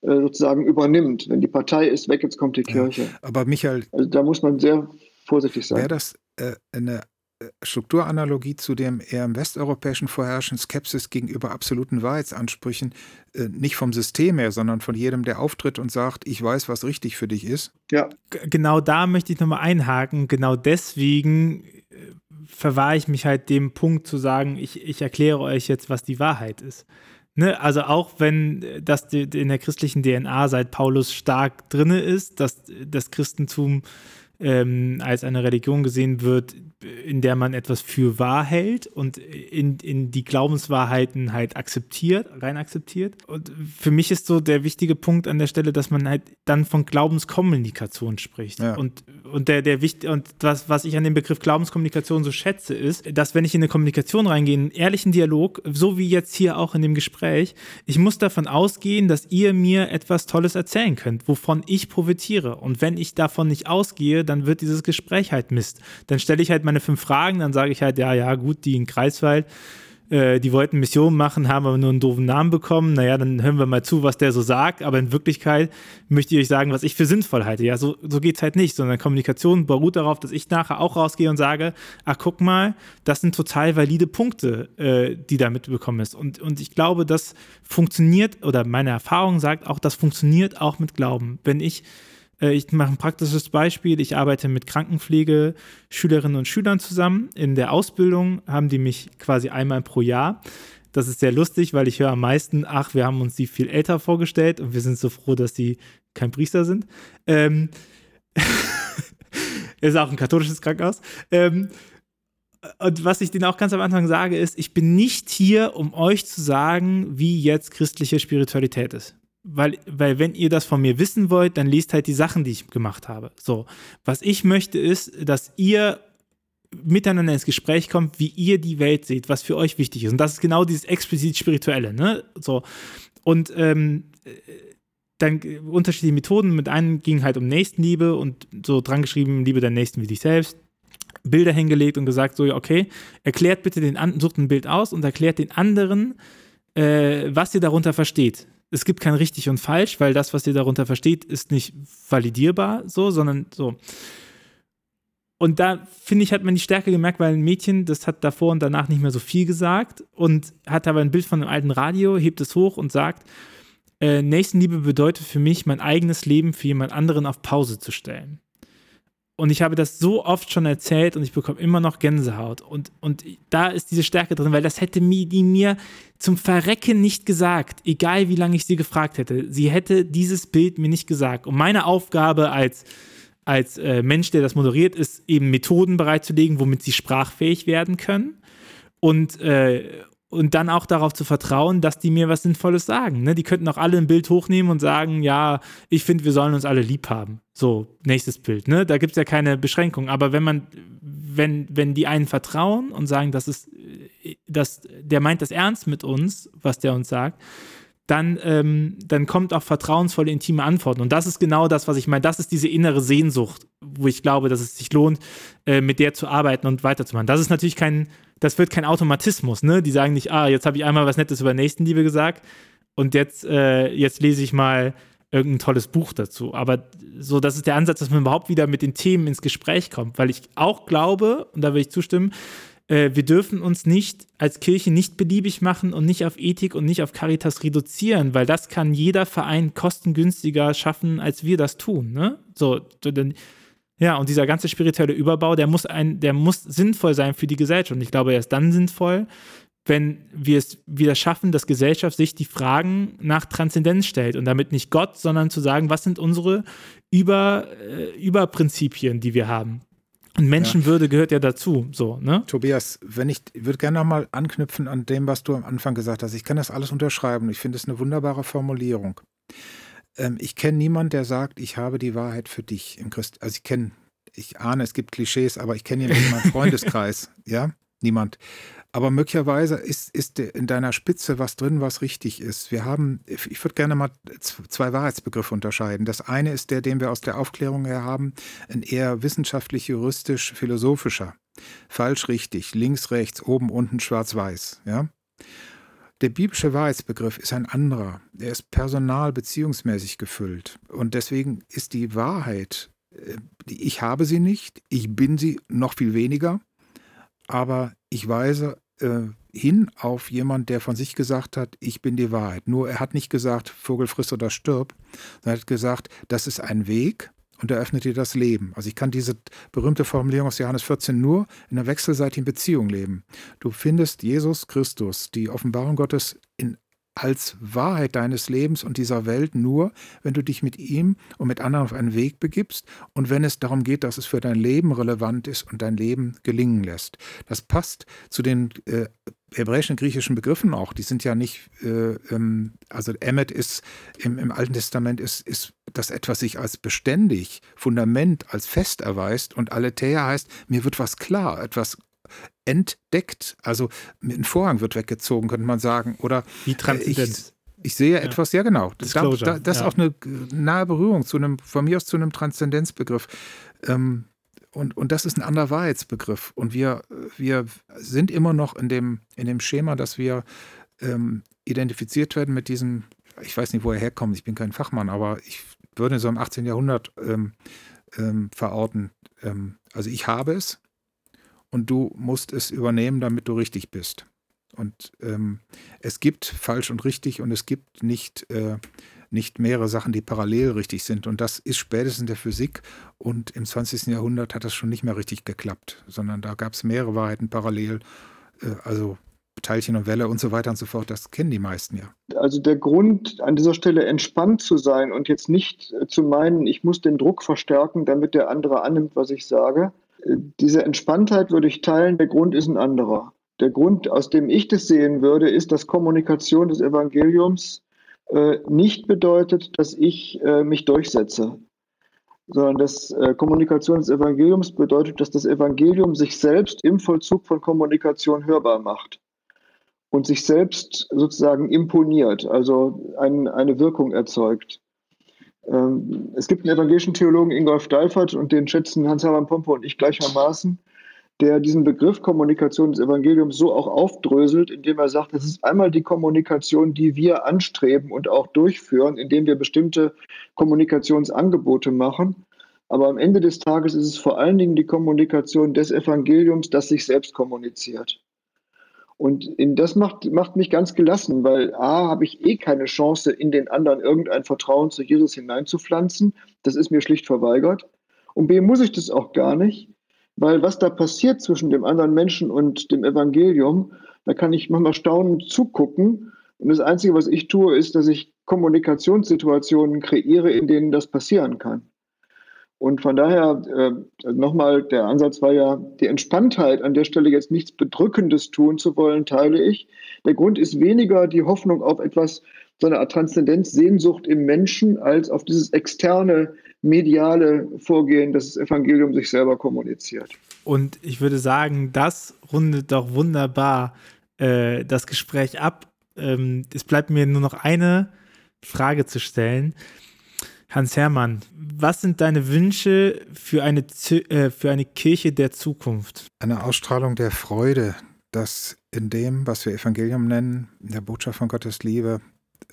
äh, sozusagen übernimmt. Wenn die Partei ist weg, jetzt kommt die Kirche. Ja, aber Michael, also da muss man sehr vorsichtig sein. Wäre das äh, eine äh, Strukturanalogie zu dem eher im westeuropäischen vorherrschenden Skepsis gegenüber absoluten Wahrheitsansprüchen, äh, nicht vom System her, sondern von jedem, der auftritt und sagt, ich weiß, was richtig für dich ist? Ja. Genau da möchte ich nochmal einhaken. Genau deswegen verwahre ich mich halt dem Punkt zu sagen, ich, ich erkläre euch jetzt, was die Wahrheit ist. Ne, also auch wenn das in der christlichen DNA seit Paulus stark drinne ist, dass das Christentum ähm, als eine Religion gesehen wird, in der man etwas für wahr hält und in, in die Glaubenswahrheiten halt akzeptiert, rein akzeptiert. Und für mich ist so der wichtige Punkt an der Stelle, dass man halt dann von Glaubenskommunikation spricht. Ja. Und, und der, der und was, was ich an dem Begriff Glaubenskommunikation so schätze, ist, dass wenn ich in eine Kommunikation reingehe, einen ehrlichen Dialog, so wie jetzt hier auch in dem Gespräch, ich muss davon ausgehen, dass ihr mir etwas Tolles erzählen könnt, wovon ich profitiere. Und wenn ich davon nicht ausgehe, dann wird dieses Gespräch halt Mist. Dann stelle ich halt meine fünf Fragen, dann sage ich halt, ja, ja, gut, die in Kreiswald, äh, die wollten Mission machen, haben aber nur einen doofen Namen bekommen. Naja, dann hören wir mal zu, was der so sagt. Aber in Wirklichkeit möchte ich euch sagen, was ich für sinnvoll halte. Ja, so, so geht es halt nicht, sondern Kommunikation beruht darauf, dass ich nachher auch rausgehe und sage, ach, guck mal, das sind total valide Punkte, äh, die da mitbekommen ist. Und, und ich glaube, das funktioniert, oder meine Erfahrung sagt auch, das funktioniert auch mit Glauben. Wenn ich ich mache ein praktisches Beispiel. Ich arbeite mit Krankenpflegeschülerinnen und Schülern zusammen. In der Ausbildung haben die mich quasi einmal pro Jahr. Das ist sehr lustig, weil ich höre am meisten, ach, wir haben uns die viel älter vorgestellt und wir sind so froh, dass die kein Priester sind. Ähm, ist auch ein katholisches Krankenhaus. Ähm, und was ich denen auch ganz am Anfang sage, ist, ich bin nicht hier, um euch zu sagen, wie jetzt christliche Spiritualität ist weil, weil wenn ihr das von mir wissen wollt, dann liest halt die Sachen, die ich gemacht habe. So, was ich möchte ist, dass ihr miteinander ins Gespräch kommt, wie ihr die Welt seht, was für euch wichtig ist. Und das ist genau dieses explizit Spirituelle, ne? So. Und ähm, dann unterschiedliche Methoden. Mit einem ging halt um Nächstenliebe und so dran geschrieben, liebe deinen Nächsten wie dich selbst. Bilder hingelegt und gesagt, so, okay, erklärt bitte den anderen, sucht ein Bild aus und erklärt den anderen, äh, was ihr darunter versteht. Es gibt kein richtig und falsch, weil das, was ihr darunter versteht, ist nicht validierbar so, sondern so. Und da finde ich, hat man die Stärke gemerkt, weil ein Mädchen, das hat davor und danach nicht mehr so viel gesagt und hat aber ein Bild von einem alten Radio, hebt es hoch und sagt, äh, Nächstenliebe bedeutet für mich, mein eigenes Leben für jemand anderen auf Pause zu stellen. Und ich habe das so oft schon erzählt und ich bekomme immer noch Gänsehaut. Und, und da ist diese Stärke drin, weil das hätte die mir zum Verrecken nicht gesagt, egal wie lange ich sie gefragt hätte. Sie hätte dieses Bild mir nicht gesagt. Und meine Aufgabe als, als äh, Mensch, der das moderiert, ist eben Methoden bereitzulegen, womit sie sprachfähig werden können. Und, äh, und dann auch darauf zu vertrauen, dass die mir was Sinnvolles sagen. Ne? Die könnten auch alle ein Bild hochnehmen und sagen, ja, ich finde, wir sollen uns alle lieb haben. So, nächstes Bild. Ne? Da gibt es ja keine Beschränkung. Aber wenn man, wenn, wenn die einen vertrauen und sagen, das ist, dass der meint das ernst mit uns, was der uns sagt, dann, ähm, dann kommt auch vertrauensvolle, intime Antworten. Und das ist genau das, was ich meine. Das ist diese innere Sehnsucht, wo ich glaube, dass es sich lohnt, äh, mit der zu arbeiten und weiterzumachen. Das ist natürlich kein, das wird kein Automatismus, ne? Die sagen nicht, ah, jetzt habe ich einmal was Nettes über Nächstenliebe gesagt und jetzt, äh, jetzt lese ich mal irgendein tolles Buch dazu. Aber so, das ist der Ansatz, dass man überhaupt wieder mit den Themen ins Gespräch kommt, weil ich auch glaube, und da will ich zustimmen, äh, wir dürfen uns nicht als Kirche nicht beliebig machen und nicht auf Ethik und nicht auf Caritas reduzieren, weil das kann jeder Verein kostengünstiger schaffen, als wir das tun. Ne? So, ja, und dieser ganze spirituelle Überbau, der muss ein, der muss sinnvoll sein für die Gesellschaft. Und ich glaube, er ist dann sinnvoll, wenn wir es wieder schaffen, dass Gesellschaft sich die Fragen nach Transzendenz stellt und damit nicht Gott, sondern zu sagen, was sind unsere Über, äh, Überprinzipien, die wir haben. Und Menschenwürde ja. gehört ja dazu, so, ne? Tobias, wenn ich, ich würde gerne nochmal anknüpfen an dem, was du am Anfang gesagt hast. Ich kann das alles unterschreiben. Ich finde es eine wunderbare Formulierung. Ähm, ich kenne niemanden, der sagt, ich habe die Wahrheit für dich im Christ. Also ich kenne, ich ahne, es gibt Klischees, aber ich kenne ja in meinem Freundeskreis, ja? Niemand. Aber möglicherweise ist, ist in deiner Spitze was drin, was richtig ist. Wir haben, ich würde gerne mal zwei Wahrheitsbegriffe unterscheiden. Das eine ist der, den wir aus der Aufklärung her haben, ein eher wissenschaftlich, juristisch, philosophischer. Falsch, richtig, links, rechts, oben, unten, schwarz, weiß. Ja? Der biblische Wahrheitsbegriff ist ein anderer. Er ist personal beziehungsmäßig gefüllt. Und deswegen ist die Wahrheit, äh, ich habe sie nicht, ich bin sie noch viel weniger, aber ich weise äh, hin auf jemand, der von sich gesagt hat, ich bin die Wahrheit. Nur er hat nicht gesagt, Vogel friss oder stirb, sondern er hat gesagt, das ist ein Weg und er öffnet dir das Leben. Also ich kann diese berühmte Formulierung aus Johannes 14 nur in einer wechselseitigen Beziehung leben. Du findest Jesus Christus, die Offenbarung Gottes in als Wahrheit deines Lebens und dieser Welt nur, wenn du dich mit ihm und mit anderen auf einen Weg begibst und wenn es darum geht, dass es für dein Leben relevant ist und dein Leben gelingen lässt. Das passt zu den äh, hebräischen, griechischen Begriffen auch. Die sind ja nicht, äh, ähm, also Emmet ist im, im, Alten Testament ist, ist das etwas sich als beständig, Fundament, als fest erweist und Aletheia heißt, mir wird was klar, etwas entdeckt. Also ein Vorhang wird weggezogen, könnte man sagen. Oder Wie Transzendenz. Ich, ich sehe ja. etwas, ja genau. Das, da, da, das ja. ist auch eine nahe Berührung zu einem, von mir aus zu einem Transzendenzbegriff. Ähm, und, und das ist ein anderer Wahrheitsbegriff. Und wir, wir sind immer noch in dem, in dem Schema, dass wir ähm, identifiziert werden mit diesem, ich weiß nicht, wo er herkommt, ich bin kein Fachmann, aber ich würde so im 18. Jahrhundert ähm, ähm, verorten. Ähm, also ich habe es, und du musst es übernehmen, damit du richtig bist. Und ähm, es gibt falsch und richtig und es gibt nicht, äh, nicht mehrere Sachen, die parallel richtig sind. Und das ist spätestens in der Physik und im 20. Jahrhundert hat das schon nicht mehr richtig geklappt, sondern da gab es mehrere Wahrheiten parallel. Äh, also Teilchen und Welle und so weiter und so fort, das kennen die meisten ja. Also der Grund, an dieser Stelle entspannt zu sein und jetzt nicht äh, zu meinen, ich muss den Druck verstärken, damit der andere annimmt, was ich sage, diese Entspanntheit würde ich teilen, der Grund ist ein anderer. Der Grund, aus dem ich das sehen würde, ist, dass Kommunikation des Evangeliums äh, nicht bedeutet, dass ich äh, mich durchsetze, sondern dass äh, Kommunikation des Evangeliums bedeutet, dass das Evangelium sich selbst im Vollzug von Kommunikation hörbar macht und sich selbst sozusagen imponiert, also ein, eine Wirkung erzeugt. Ähm, es gibt einen evangelischen Theologen, Ingolf Deifert, und den schätzen Hans-Hermann Pompe und ich gleichermaßen, der diesen Begriff Kommunikation des Evangeliums so auch aufdröselt, indem er sagt, es ist einmal die Kommunikation, die wir anstreben und auch durchführen, indem wir bestimmte Kommunikationsangebote machen. Aber am Ende des Tages ist es vor allen Dingen die Kommunikation des Evangeliums, das sich selbst kommuniziert. Und das macht, macht mich ganz gelassen, weil A, habe ich eh keine Chance, in den anderen irgendein Vertrauen zu Jesus hineinzupflanzen. Das ist mir schlicht verweigert. Und B, muss ich das auch gar nicht, weil was da passiert zwischen dem anderen Menschen und dem Evangelium, da kann ich manchmal staunend zugucken. Und das Einzige, was ich tue, ist, dass ich Kommunikationssituationen kreiere, in denen das passieren kann. Und von daher äh, nochmal, der Ansatz war ja, die Entspanntheit, an der Stelle jetzt nichts Bedrückendes tun zu wollen, teile ich. Der Grund ist weniger die Hoffnung auf etwas, so eine Art Transzendenz, Sehnsucht im Menschen, als auf dieses externe, mediale Vorgehen, das das Evangelium sich selber kommuniziert. Und ich würde sagen, das rundet doch wunderbar äh, das Gespräch ab. Ähm, es bleibt mir nur noch eine Frage zu stellen. Hans Hermann, was sind deine Wünsche für eine, äh, für eine Kirche der Zukunft? Eine Ausstrahlung der Freude, dass in dem, was wir Evangelium nennen, in der Botschaft von Gottes Liebe,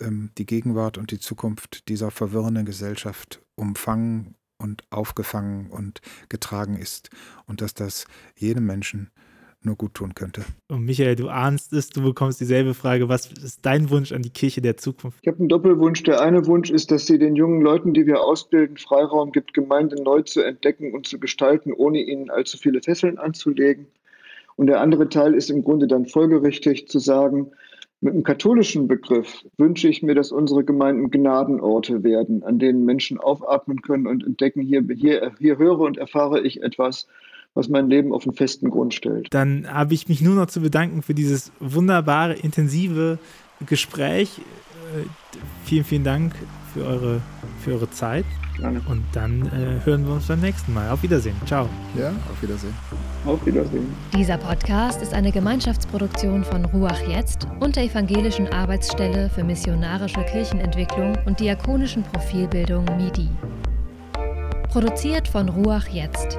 ähm, die Gegenwart und die Zukunft dieser verwirrenden Gesellschaft umfangen und aufgefangen und getragen ist und dass das jedem Menschen nur gut tun könnte. Und Michael, du ahnst es, du bekommst dieselbe Frage. Was ist dein Wunsch an die Kirche der Zukunft? Ich habe einen Doppelwunsch. Der eine Wunsch ist, dass sie den jungen Leuten, die wir ausbilden, Freiraum gibt, Gemeinde neu zu entdecken und zu gestalten, ohne ihnen allzu viele Fesseln anzulegen. Und der andere Teil ist im Grunde dann folgerichtig zu sagen, mit einem katholischen Begriff wünsche ich mir, dass unsere Gemeinden Gnadenorte werden, an denen Menschen aufatmen können und entdecken, hier, hier, hier höre und erfahre ich etwas, was mein Leben auf einen festen Grund stellt. Dann habe ich mich nur noch zu bedanken für dieses wunderbare, intensive Gespräch. Äh, vielen, vielen Dank für eure, für eure Zeit. Gerne. Und dann äh, hören wir uns beim nächsten Mal. Auf Wiedersehen. Ciao. Ja, auf Wiedersehen. Auf Wiedersehen. Dieser Podcast ist eine Gemeinschaftsproduktion von Ruach Jetzt und der Evangelischen Arbeitsstelle für missionarische Kirchenentwicklung und diakonischen Profilbildung MIDI. Produziert von Ruach Jetzt.